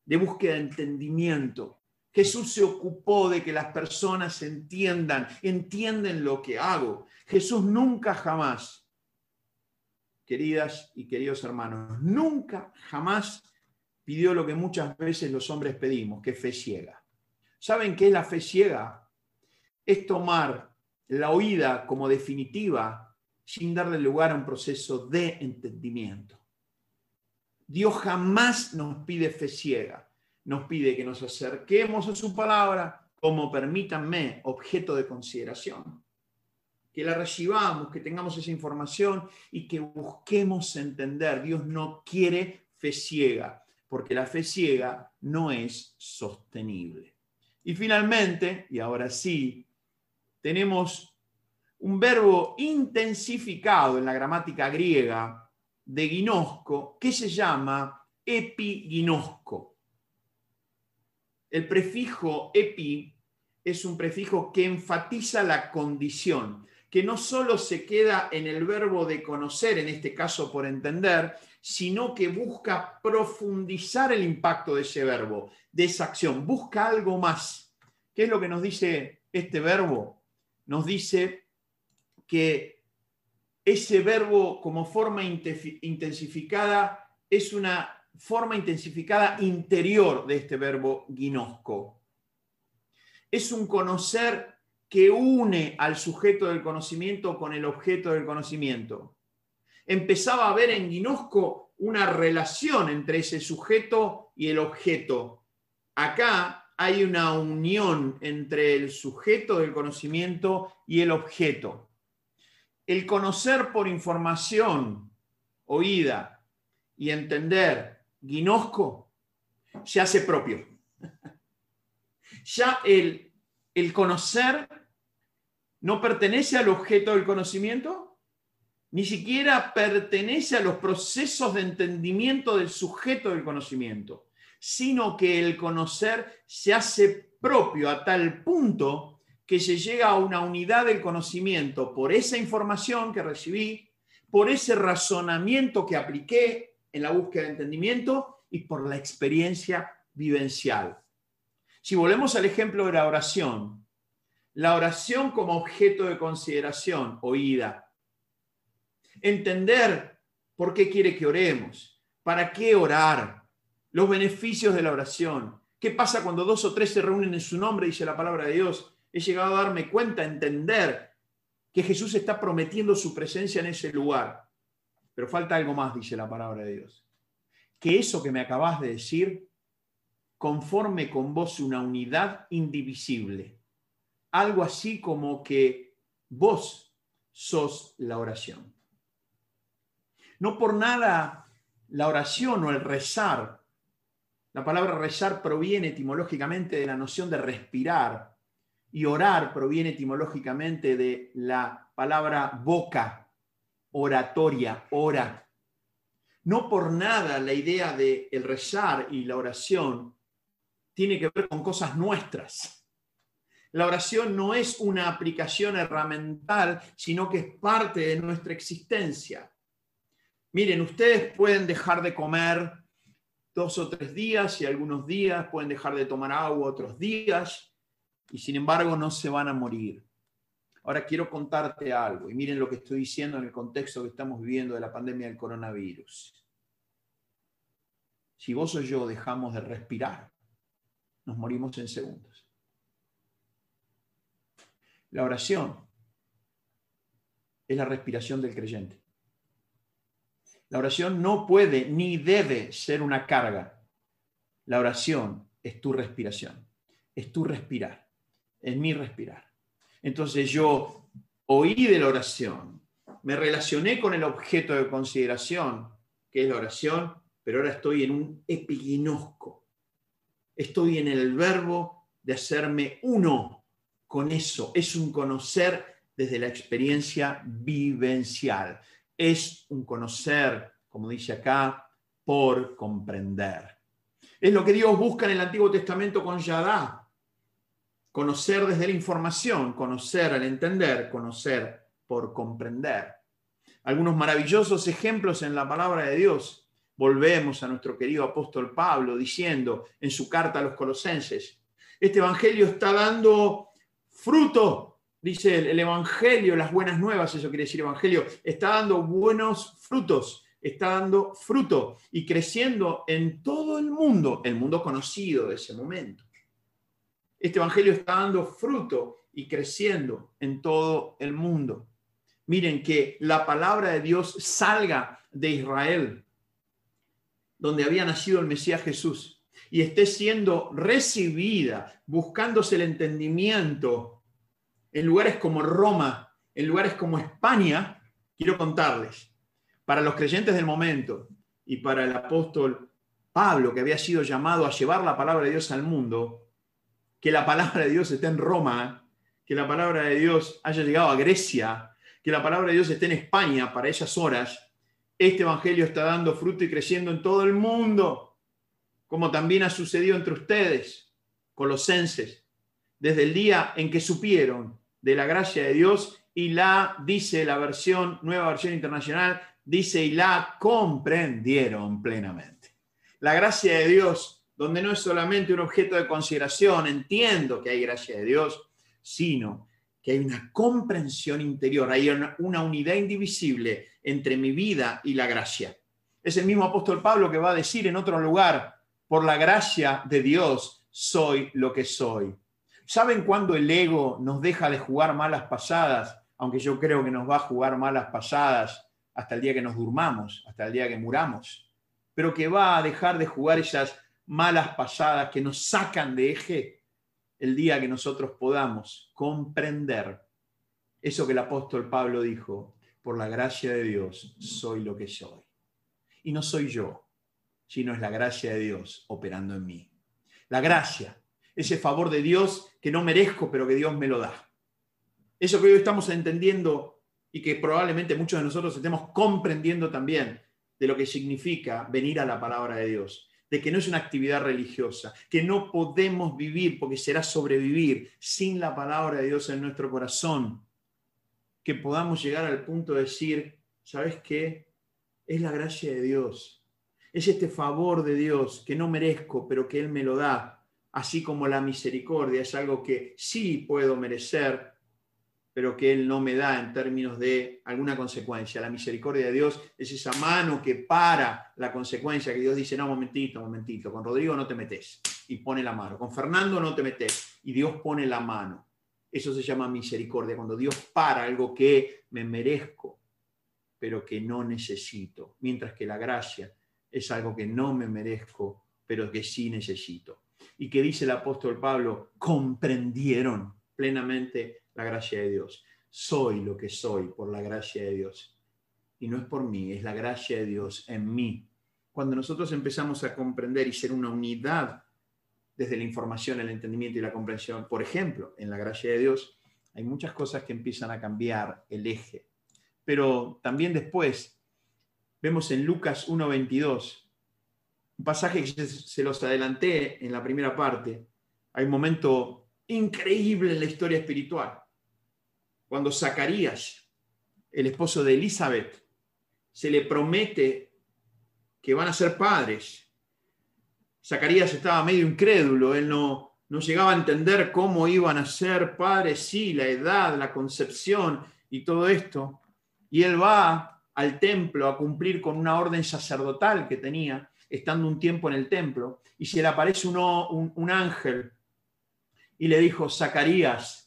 de búsqueda de entendimiento. Jesús se ocupó de que las personas entiendan, entienden lo que hago. Jesús nunca jamás, queridas y queridos hermanos, nunca jamás pidió lo que muchas veces los hombres pedimos, que fe ciega. ¿Saben qué es la fe ciega? Es tomar la oída como definitiva sin darle lugar a un proceso de entendimiento. Dios jamás nos pide fe ciega, nos pide que nos acerquemos a su palabra como permítanme objeto de consideración, que la recibamos, que tengamos esa información y que busquemos entender. Dios no quiere fe ciega, porque la fe ciega no es sostenible. Y finalmente, y ahora sí, tenemos un verbo intensificado en la gramática griega de ginosco que se llama epiginosco. El prefijo epi es un prefijo que enfatiza la condición, que no solo se queda en el verbo de conocer, en este caso por entender, sino que busca profundizar el impacto de ese verbo, de esa acción, busca algo más. ¿Qué es lo que nos dice este verbo? Nos dice que ese verbo como forma intensificada es una forma intensificada interior de este verbo ginosco. Es un conocer que une al sujeto del conocimiento con el objeto del conocimiento empezaba a ver en Guinosco una relación entre ese sujeto y el objeto. Acá hay una unión entre el sujeto del conocimiento y el objeto. El conocer por información oída y entender Guinosco se hace propio. Ya el, el conocer no pertenece al objeto del conocimiento, ni siquiera pertenece a los procesos de entendimiento del sujeto del conocimiento, sino que el conocer se hace propio a tal punto que se llega a una unidad del conocimiento por esa información que recibí, por ese razonamiento que apliqué en la búsqueda de entendimiento y por la experiencia vivencial. Si volvemos al ejemplo de la oración, la oración como objeto de consideración, oída, entender por qué quiere que oremos, para qué orar, los beneficios de la oración, qué pasa cuando dos o tres se reúnen en su nombre, dice la palabra de Dios. He llegado a darme cuenta, a entender que Jesús está prometiendo su presencia en ese lugar. Pero falta algo más, dice la palabra de Dios. Que eso que me acabas de decir conforme con vos una unidad indivisible. Algo así como que vos sos la oración. No por nada la oración o el rezar. La palabra rezar proviene etimológicamente de la noción de respirar y orar proviene etimológicamente de la palabra boca, oratoria, ora. No por nada la idea de el rezar y la oración tiene que ver con cosas nuestras. La oración no es una aplicación herramental, sino que es parte de nuestra existencia. Miren, ustedes pueden dejar de comer dos o tres días y algunos días, pueden dejar de tomar agua otros días, y sin embargo no se van a morir. Ahora quiero contarte algo, y miren lo que estoy diciendo en el contexto que estamos viviendo de la pandemia del coronavirus. Si vos o yo dejamos de respirar, nos morimos en segundos. La oración es la respiración del creyente. La oración no puede ni debe ser una carga. La oración es tu respiración, es tu respirar, es mi respirar. Entonces yo oí de la oración, me relacioné con el objeto de consideración, que es la oración, pero ahora estoy en un epiginosco. Estoy en el verbo de hacerme uno con eso. Es un conocer desde la experiencia vivencial es un conocer, como dice acá, por comprender. Es lo que Dios busca en el Antiguo Testamento con Yadá. Conocer desde la información, conocer al entender, conocer por comprender. Algunos maravillosos ejemplos en la palabra de Dios. Volvemos a nuestro querido apóstol Pablo diciendo en su carta a los colosenses, Este Evangelio está dando fruto, dice el, el Evangelio, las buenas nuevas, eso quiere decir Evangelio, está dando buenos frutos está dando fruto y creciendo en todo el mundo, el mundo conocido de ese momento. Este Evangelio está dando fruto y creciendo en todo el mundo. Miren que la palabra de Dios salga de Israel, donde había nacido el Mesías Jesús, y esté siendo recibida, buscándose el entendimiento en lugares como Roma, en lugares como España, quiero contarles para los creyentes del momento y para el apóstol Pablo, que había sido llamado a llevar la palabra de Dios al mundo, que la palabra de Dios esté en Roma, que la palabra de Dios haya llegado a Grecia, que la palabra de Dios esté en España para esas horas, este Evangelio está dando fruto y creciendo en todo el mundo, como también ha sucedido entre ustedes, colosenses, desde el día en que supieron de la gracia de Dios y la, dice la versión, nueva versión internacional, dice, y la comprendieron plenamente. La gracia de Dios, donde no es solamente un objeto de consideración, entiendo que hay gracia de Dios, sino que hay una comprensión interior, hay una, unidad indivisible entre mi vida y la gracia. Es el mismo apóstol Pablo que va a decir en otro lugar, por la gracia de Dios soy lo que soy. ¿Saben cuándo el ego nos deja de jugar malas pasadas? Aunque yo creo que nos va a jugar malas pasadas hasta el día que nos durmamos, hasta el día que muramos, pero que va a dejar de jugar esas malas pasadas que nos sacan de eje el día que nosotros podamos comprender eso que el apóstol Pablo dijo, por la gracia de Dios soy lo que soy. Y no soy yo, sino es la gracia de Dios operando en mí. La gracia, ese favor de Dios que no merezco, pero que Dios me lo da. Eso que hoy estamos entendiendo y que probablemente muchos de nosotros estemos comprendiendo también de lo que significa venir a la palabra de Dios, de que no es una actividad religiosa, que no podemos vivir porque será sobrevivir sin la palabra de Dios en nuestro corazón, que podamos llegar al punto de decir, ¿sabes qué? Es la gracia de Dios, es este favor de Dios que no merezco, pero que Él me lo da, así como la misericordia es algo que sí puedo merecer, pero que Él no me da en términos de alguna consecuencia. La misericordia de Dios es esa mano que para la consecuencia, que Dios dice, no, momentito, momentito, con Rodrigo no te metes y pone la mano, con Fernando no te metes y Dios pone la mano. Eso se llama misericordia, cuando Dios para algo que me merezco, pero que no necesito, mientras que la gracia es algo que no me merezco, pero que sí necesito. Y que dice el apóstol Pablo, comprendieron plenamente la gracia de Dios. Soy lo que soy por la gracia de Dios. Y no es por mí, es la gracia de Dios en mí. Cuando nosotros empezamos a comprender y ser una unidad desde la información, el entendimiento y la comprensión, por ejemplo, en la gracia de Dios, hay muchas cosas que empiezan a cambiar el eje. Pero también después vemos en Lucas 1.22, un pasaje que se los adelanté en la primera parte, hay un momento increíble en la historia espiritual cuando Zacarías, el esposo de Elizabeth, se le promete que van a ser padres. Zacarías estaba medio incrédulo, él no, no llegaba a entender cómo iban a ser padres, sí, la edad, la concepción y todo esto. Y él va al templo a cumplir con una orden sacerdotal que tenía, estando un tiempo en el templo, y se le aparece un, un ángel y le dijo, Zacarías,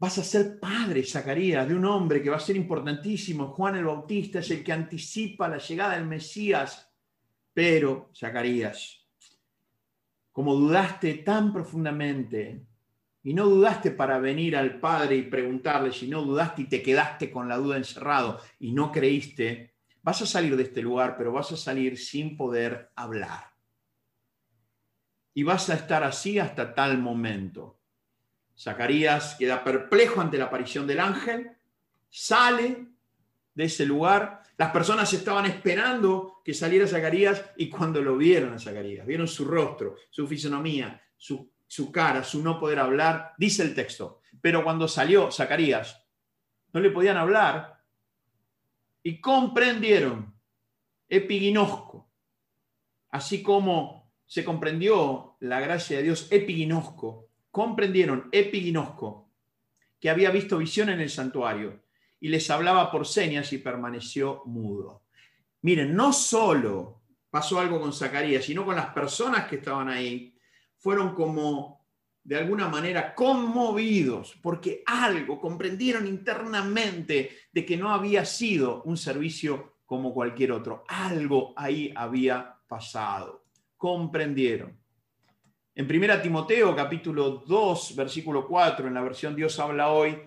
Vas a ser padre, Zacarías, de un hombre que va a ser importantísimo. Juan el Bautista es el que anticipa la llegada del Mesías. Pero, Zacarías, como dudaste tan profundamente, y no dudaste para venir al Padre y preguntarle, sino dudaste y te quedaste con la duda encerrado y no creíste, vas a salir de este lugar, pero vas a salir sin poder hablar. Y vas a estar así hasta tal momento. Zacarías queda perplejo ante la aparición del ángel, sale de ese lugar. Las personas estaban esperando que saliera Zacarías y cuando lo vieron a Zacarías, vieron su rostro, su fisonomía, su, su cara, su no poder hablar, dice el texto. Pero cuando salió Zacarías, no le podían hablar y comprendieron, epiginosco, así como se comprendió la gracia de Dios epiginosco, comprendieron epiginosco, que había visto visión en el santuario y les hablaba por señas y permaneció mudo. Miren, no solo pasó algo con Zacarías, sino con las personas que estaban ahí, fueron como de alguna manera conmovidos porque algo comprendieron internamente de que no había sido un servicio como cualquier otro. Algo ahí había pasado. Comprendieron. En 1 Timoteo capítulo 2, versículo 4, en la versión Dios habla hoy,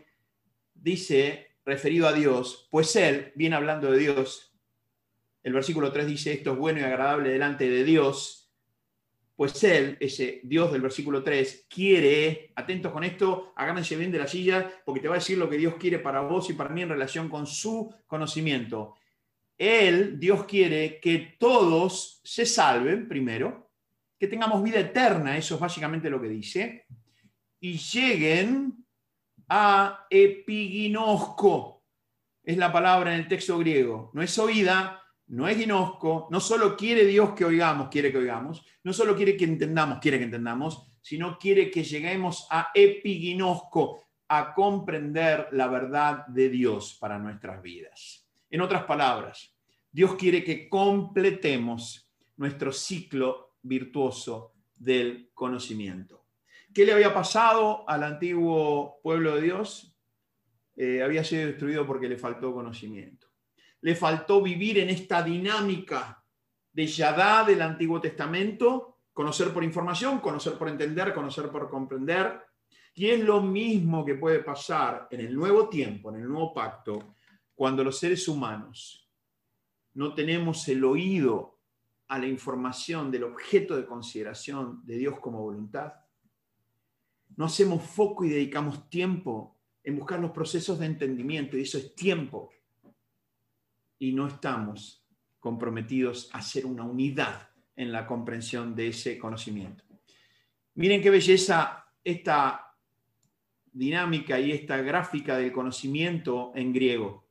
dice, referido a Dios, pues Él, viene hablando de Dios, el versículo 3 dice, esto es bueno y agradable delante de Dios, pues Él, ese Dios del versículo 3, quiere, atentos con esto, agárrense bien de la silla, porque te va a decir lo que Dios quiere para vos y para mí en relación con su conocimiento. Él, Dios quiere que todos se salven primero, que tengamos vida eterna, eso es básicamente lo que dice, y lleguen a epiginosco. Es la palabra en el texto griego. No es oída, no es ginosco, no solo quiere Dios que oigamos, quiere que oigamos, no solo quiere que entendamos, quiere que entendamos, sino quiere que lleguemos a epiginosco, a comprender la verdad de Dios para nuestras vidas. En otras palabras, Dios quiere que completemos nuestro ciclo virtuoso del conocimiento. ¿Qué le había pasado al antiguo pueblo de Dios? Eh, había sido destruido porque le faltó conocimiento. Le faltó vivir en esta dinámica de Yadá del Antiguo Testamento, conocer por información, conocer por entender, conocer por comprender. Y es lo mismo que puede pasar en el nuevo tiempo, en el nuevo pacto, cuando los seres humanos no tenemos el oído a la información del objeto de consideración de Dios como voluntad, no hacemos foco y dedicamos tiempo en buscar los procesos de entendimiento, y eso es tiempo, y no estamos comprometidos a ser una unidad en la comprensión de ese conocimiento. Miren qué belleza esta dinámica y esta gráfica del conocimiento en griego.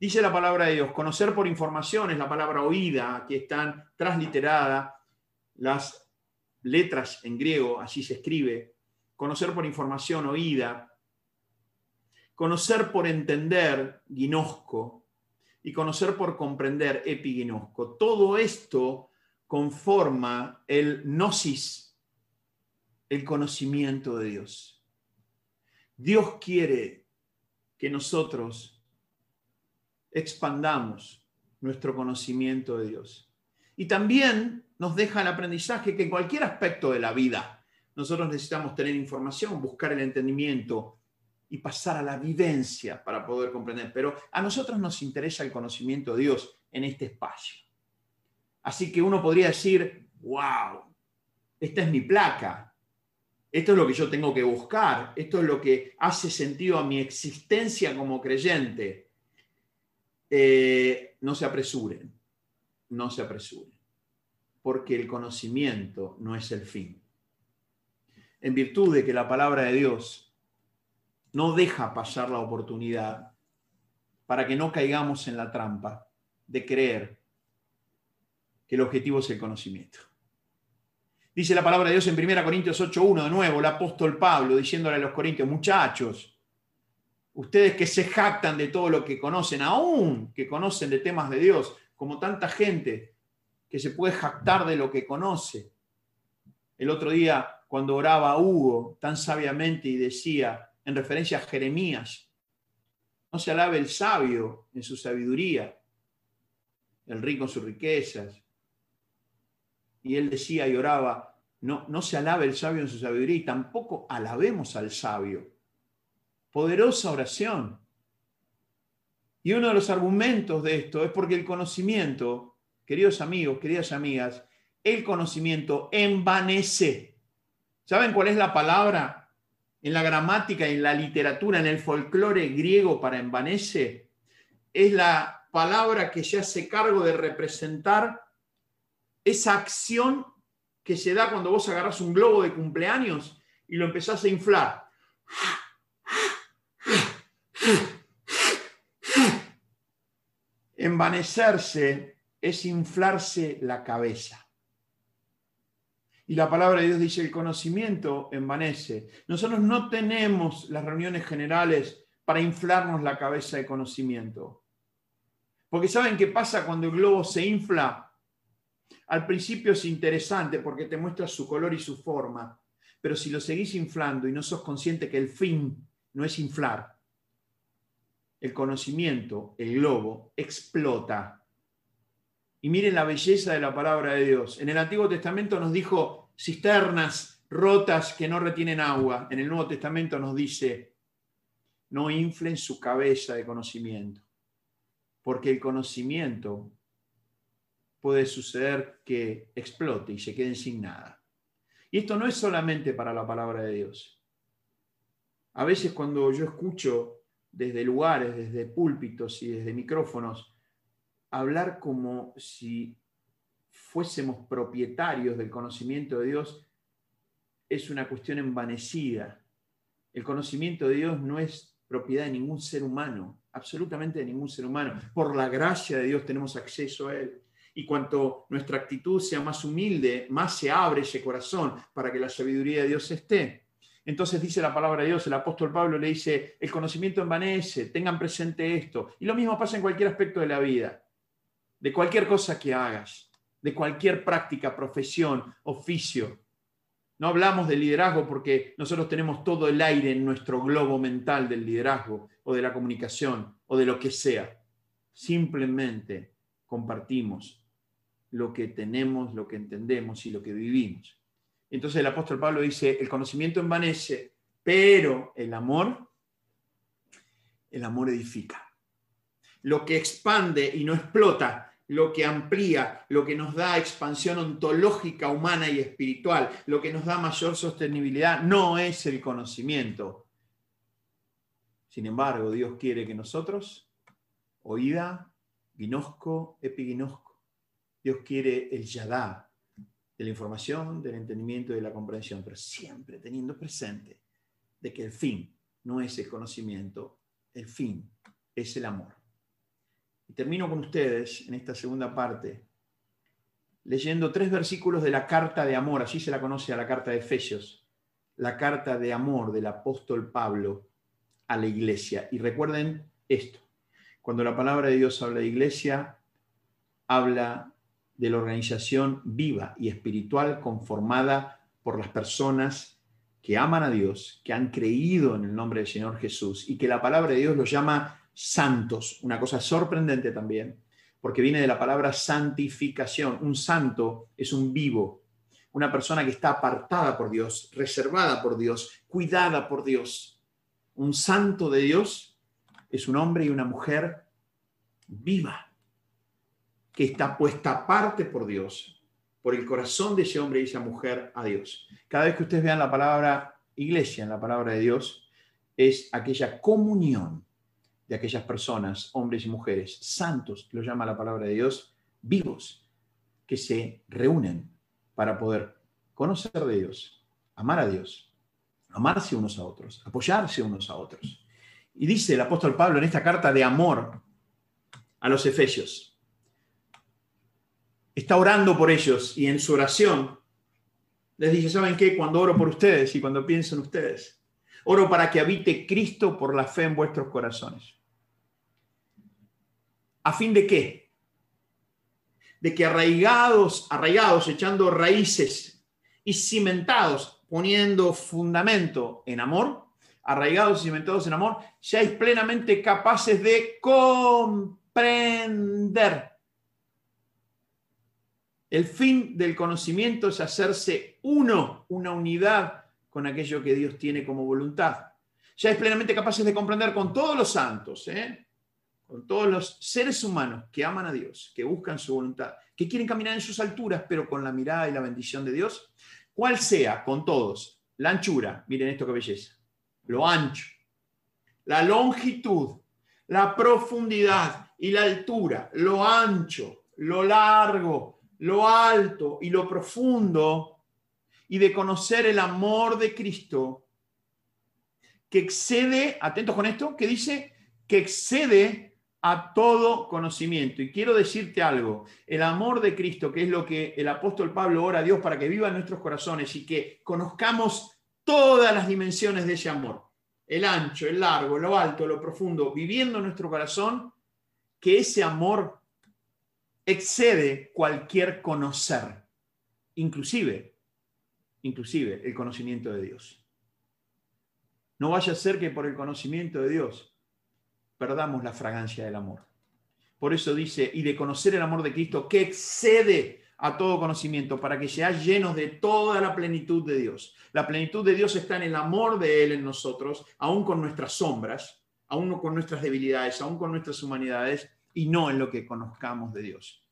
Dice la palabra de Dios, conocer por información es la palabra oída, aquí están transliteradas las letras en griego, así se escribe, conocer por información oída, conocer por entender, ginosco, y conocer por comprender, epiginosco. Todo esto conforma el gnosis, el conocimiento de Dios. Dios quiere que nosotros expandamos nuestro conocimiento de Dios. Y también nos deja el aprendizaje que en cualquier aspecto de la vida, nosotros necesitamos tener información, buscar el entendimiento y pasar a la vivencia para poder comprender. Pero a nosotros nos interesa el conocimiento de Dios en este espacio. Así que uno podría decir, wow, esta es mi placa, esto es lo que yo tengo que buscar, esto es lo que hace sentido a mi existencia como creyente. Eh, no se apresuren, no se apresuren, porque el conocimiento no es el fin en virtud de que la palabra de Dios no deja pasar la oportunidad para que no caigamos en la trampa de creer que el objetivo es el conocimiento. Dice la palabra de Dios en 1 Corintios 8.1 de nuevo, el apóstol Pablo diciéndole a los corintios, muchachos, ustedes que se jactan de todo lo que conocen, aún que conocen de temas de Dios, como tanta gente que se puede jactar de lo que conoce. El otro día cuando oraba Hugo tan sabiamente y decía, en referencia a Jeremías, no se alabe el sabio en su sabiduría, el rico en sus riquezas. Y él decía y oraba, no, no se alabe el sabio en su sabiduría y tampoco alabemos al sabio. Poderosa oración. Y uno de los argumentos de esto es porque el conocimiento, queridos amigos, queridas amigas, el conocimiento envanece. ¿Saben cuál es la palabra en la gramática, en la literatura, en el folclore griego para envanece? Es la palabra que se hace cargo de representar esa acción que se da cuando vos agarras un globo de cumpleaños y lo empezás a inflar. Envanecerse es inflarse la cabeza. Y la palabra de Dios dice, el conocimiento envanece. Nosotros no tenemos las reuniones generales para inflarnos la cabeza de conocimiento. Porque ¿saben qué pasa cuando el globo se infla? Al principio es interesante porque te muestra su color y su forma, pero si lo seguís inflando y no sos consciente que el fin no es inflar, el conocimiento, el globo, explota. Y miren la belleza de la palabra de Dios. En el Antiguo Testamento nos dijo cisternas rotas que no retienen agua. En el Nuevo Testamento nos dice, no inflen su cabeza de conocimiento, porque el conocimiento puede suceder que explote y se queden sin nada. Y esto no es solamente para la palabra de Dios. A veces cuando yo escucho desde lugares, desde púlpitos y desde micrófonos, hablar como si fuésemos propietarios del conocimiento de Dios es una cuestión envanecida. El conocimiento de Dios no es propiedad de ningún ser humano, absolutamente de ningún ser humano. Por la gracia de Dios tenemos acceso a Él. Y cuanto nuestra actitud sea más humilde, más se abre ese corazón para que la sabiduría de Dios esté. Entonces dice la palabra de Dios, el apóstol Pablo le dice, el conocimiento envanece, tengan presente esto. Y lo mismo pasa en cualquier aspecto de la vida, de cualquier cosa que hagas, de cualquier práctica, profesión, oficio. No hablamos de liderazgo porque nosotros tenemos todo el aire en nuestro globo mental del liderazgo o de la comunicación o de lo que sea. Simplemente compartimos lo que tenemos, lo que entendemos y lo que vivimos. Entonces el apóstol Pablo dice, el conocimiento envanece, pero el amor, el amor edifica. Lo que expande y no explota, lo que amplía, lo que nos da expansión ontológica, humana y espiritual, lo que nos da mayor sostenibilidad, no es el conocimiento. Sin embargo, Dios quiere que nosotros, oída, ginosco, epiginosco, Dios quiere el yadá, de la información, del entendimiento y de la comprensión, pero siempre teniendo presente de que el fin no es el conocimiento, el fin es el amor. Y termino con ustedes en esta segunda parte leyendo tres versículos de la carta de amor, así se la conoce a la carta de Efesios, la carta de amor del apóstol Pablo a la iglesia. Y recuerden esto, cuando la palabra de Dios habla de iglesia, habla de la organización viva y espiritual conformada por las personas que aman a Dios, que han creído en el nombre del Señor Jesús y que la palabra de Dios los llama santos. Una cosa sorprendente también, porque viene de la palabra santificación. Un santo es un vivo, una persona que está apartada por Dios, reservada por Dios, cuidada por Dios. Un santo de Dios es un hombre y una mujer viva que está puesta aparte por Dios, por el corazón de ese hombre y esa mujer a Dios. Cada vez que ustedes vean la palabra iglesia en la palabra de Dios, es aquella comunión de aquellas personas, hombres y mujeres, santos, lo llama la palabra de Dios, vivos, que se reúnen para poder conocer de Dios, amar a Dios, amarse unos a otros, apoyarse unos a otros. Y dice el apóstol Pablo en esta carta de amor a los Efesios, está orando por ellos y en su oración les dice, ¿saben qué? Cuando oro por ustedes y cuando pienso en ustedes, oro para que habite Cristo por la fe en vuestros corazones. ¿A fin de qué? De que arraigados, arraigados, echando raíces y cimentados, poniendo fundamento en amor, arraigados y cimentados en amor, seáis plenamente capaces de comprender el fin del conocimiento es hacerse uno, una unidad con aquello que Dios tiene como voluntad. Ya es plenamente capaces de comprender con todos los santos, ¿eh? con todos los seres humanos que aman a Dios, que buscan su voluntad, que quieren caminar en sus alturas, pero con la mirada y la bendición de Dios, cual sea con todos la anchura, miren esto que belleza, lo ancho, la longitud, la profundidad y la altura, lo ancho, lo largo, lo alto y lo profundo y de conocer el amor de Cristo que excede, atentos con esto, que dice que excede a todo conocimiento. Y quiero decirte algo, el amor de Cristo, que es lo que el apóstol Pablo ora a Dios para que viva en nuestros corazones y que conozcamos todas las dimensiones de ese amor, el ancho, el largo, lo alto, lo profundo, viviendo en nuestro corazón, que ese amor excede cualquier conocer, inclusive, inclusive el conocimiento de Dios. No vaya a ser que por el conocimiento de Dios perdamos la fragancia del amor. Por eso dice, y de conocer el amor de Cristo que excede a todo conocimiento, para que seas llenos de toda la plenitud de Dios. La plenitud de Dios está en el amor de Él en nosotros, aún con nuestras sombras, aún con nuestras debilidades, aún con nuestras humanidades, y no en lo que conozcamos de Dios.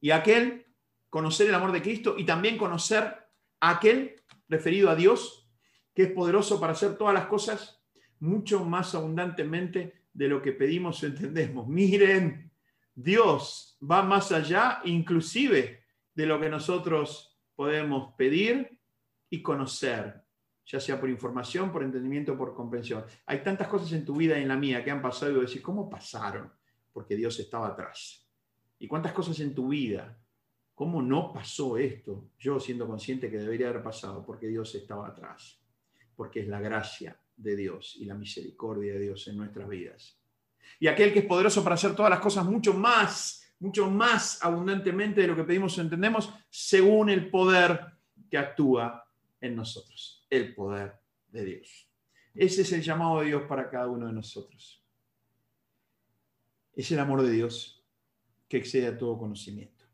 Y aquel, conocer el amor de Cristo y también conocer aquel referido a Dios, que es poderoso para hacer todas las cosas mucho más abundantemente de lo que pedimos o entendemos. Miren, Dios va más allá inclusive de lo que nosotros podemos pedir y conocer, ya sea por información, por entendimiento, por comprensión. Hay tantas cosas en tu vida y en la mía que han pasado y vos decís, ¿cómo pasaron? Porque Dios estaba atrás. ¿Y cuántas cosas en tu vida? ¿Cómo no pasó esto? Yo siendo consciente que debería haber pasado porque Dios estaba atrás. Porque es la gracia de Dios y la misericordia de Dios en nuestras vidas. Y aquel que es poderoso para hacer todas las cosas mucho más, mucho más abundantemente de lo que pedimos o entendemos, según el poder que actúa en nosotros, el poder de Dios. Ese es el llamado de Dios para cada uno de nosotros es el amor de Dios que excede a todo conocimiento.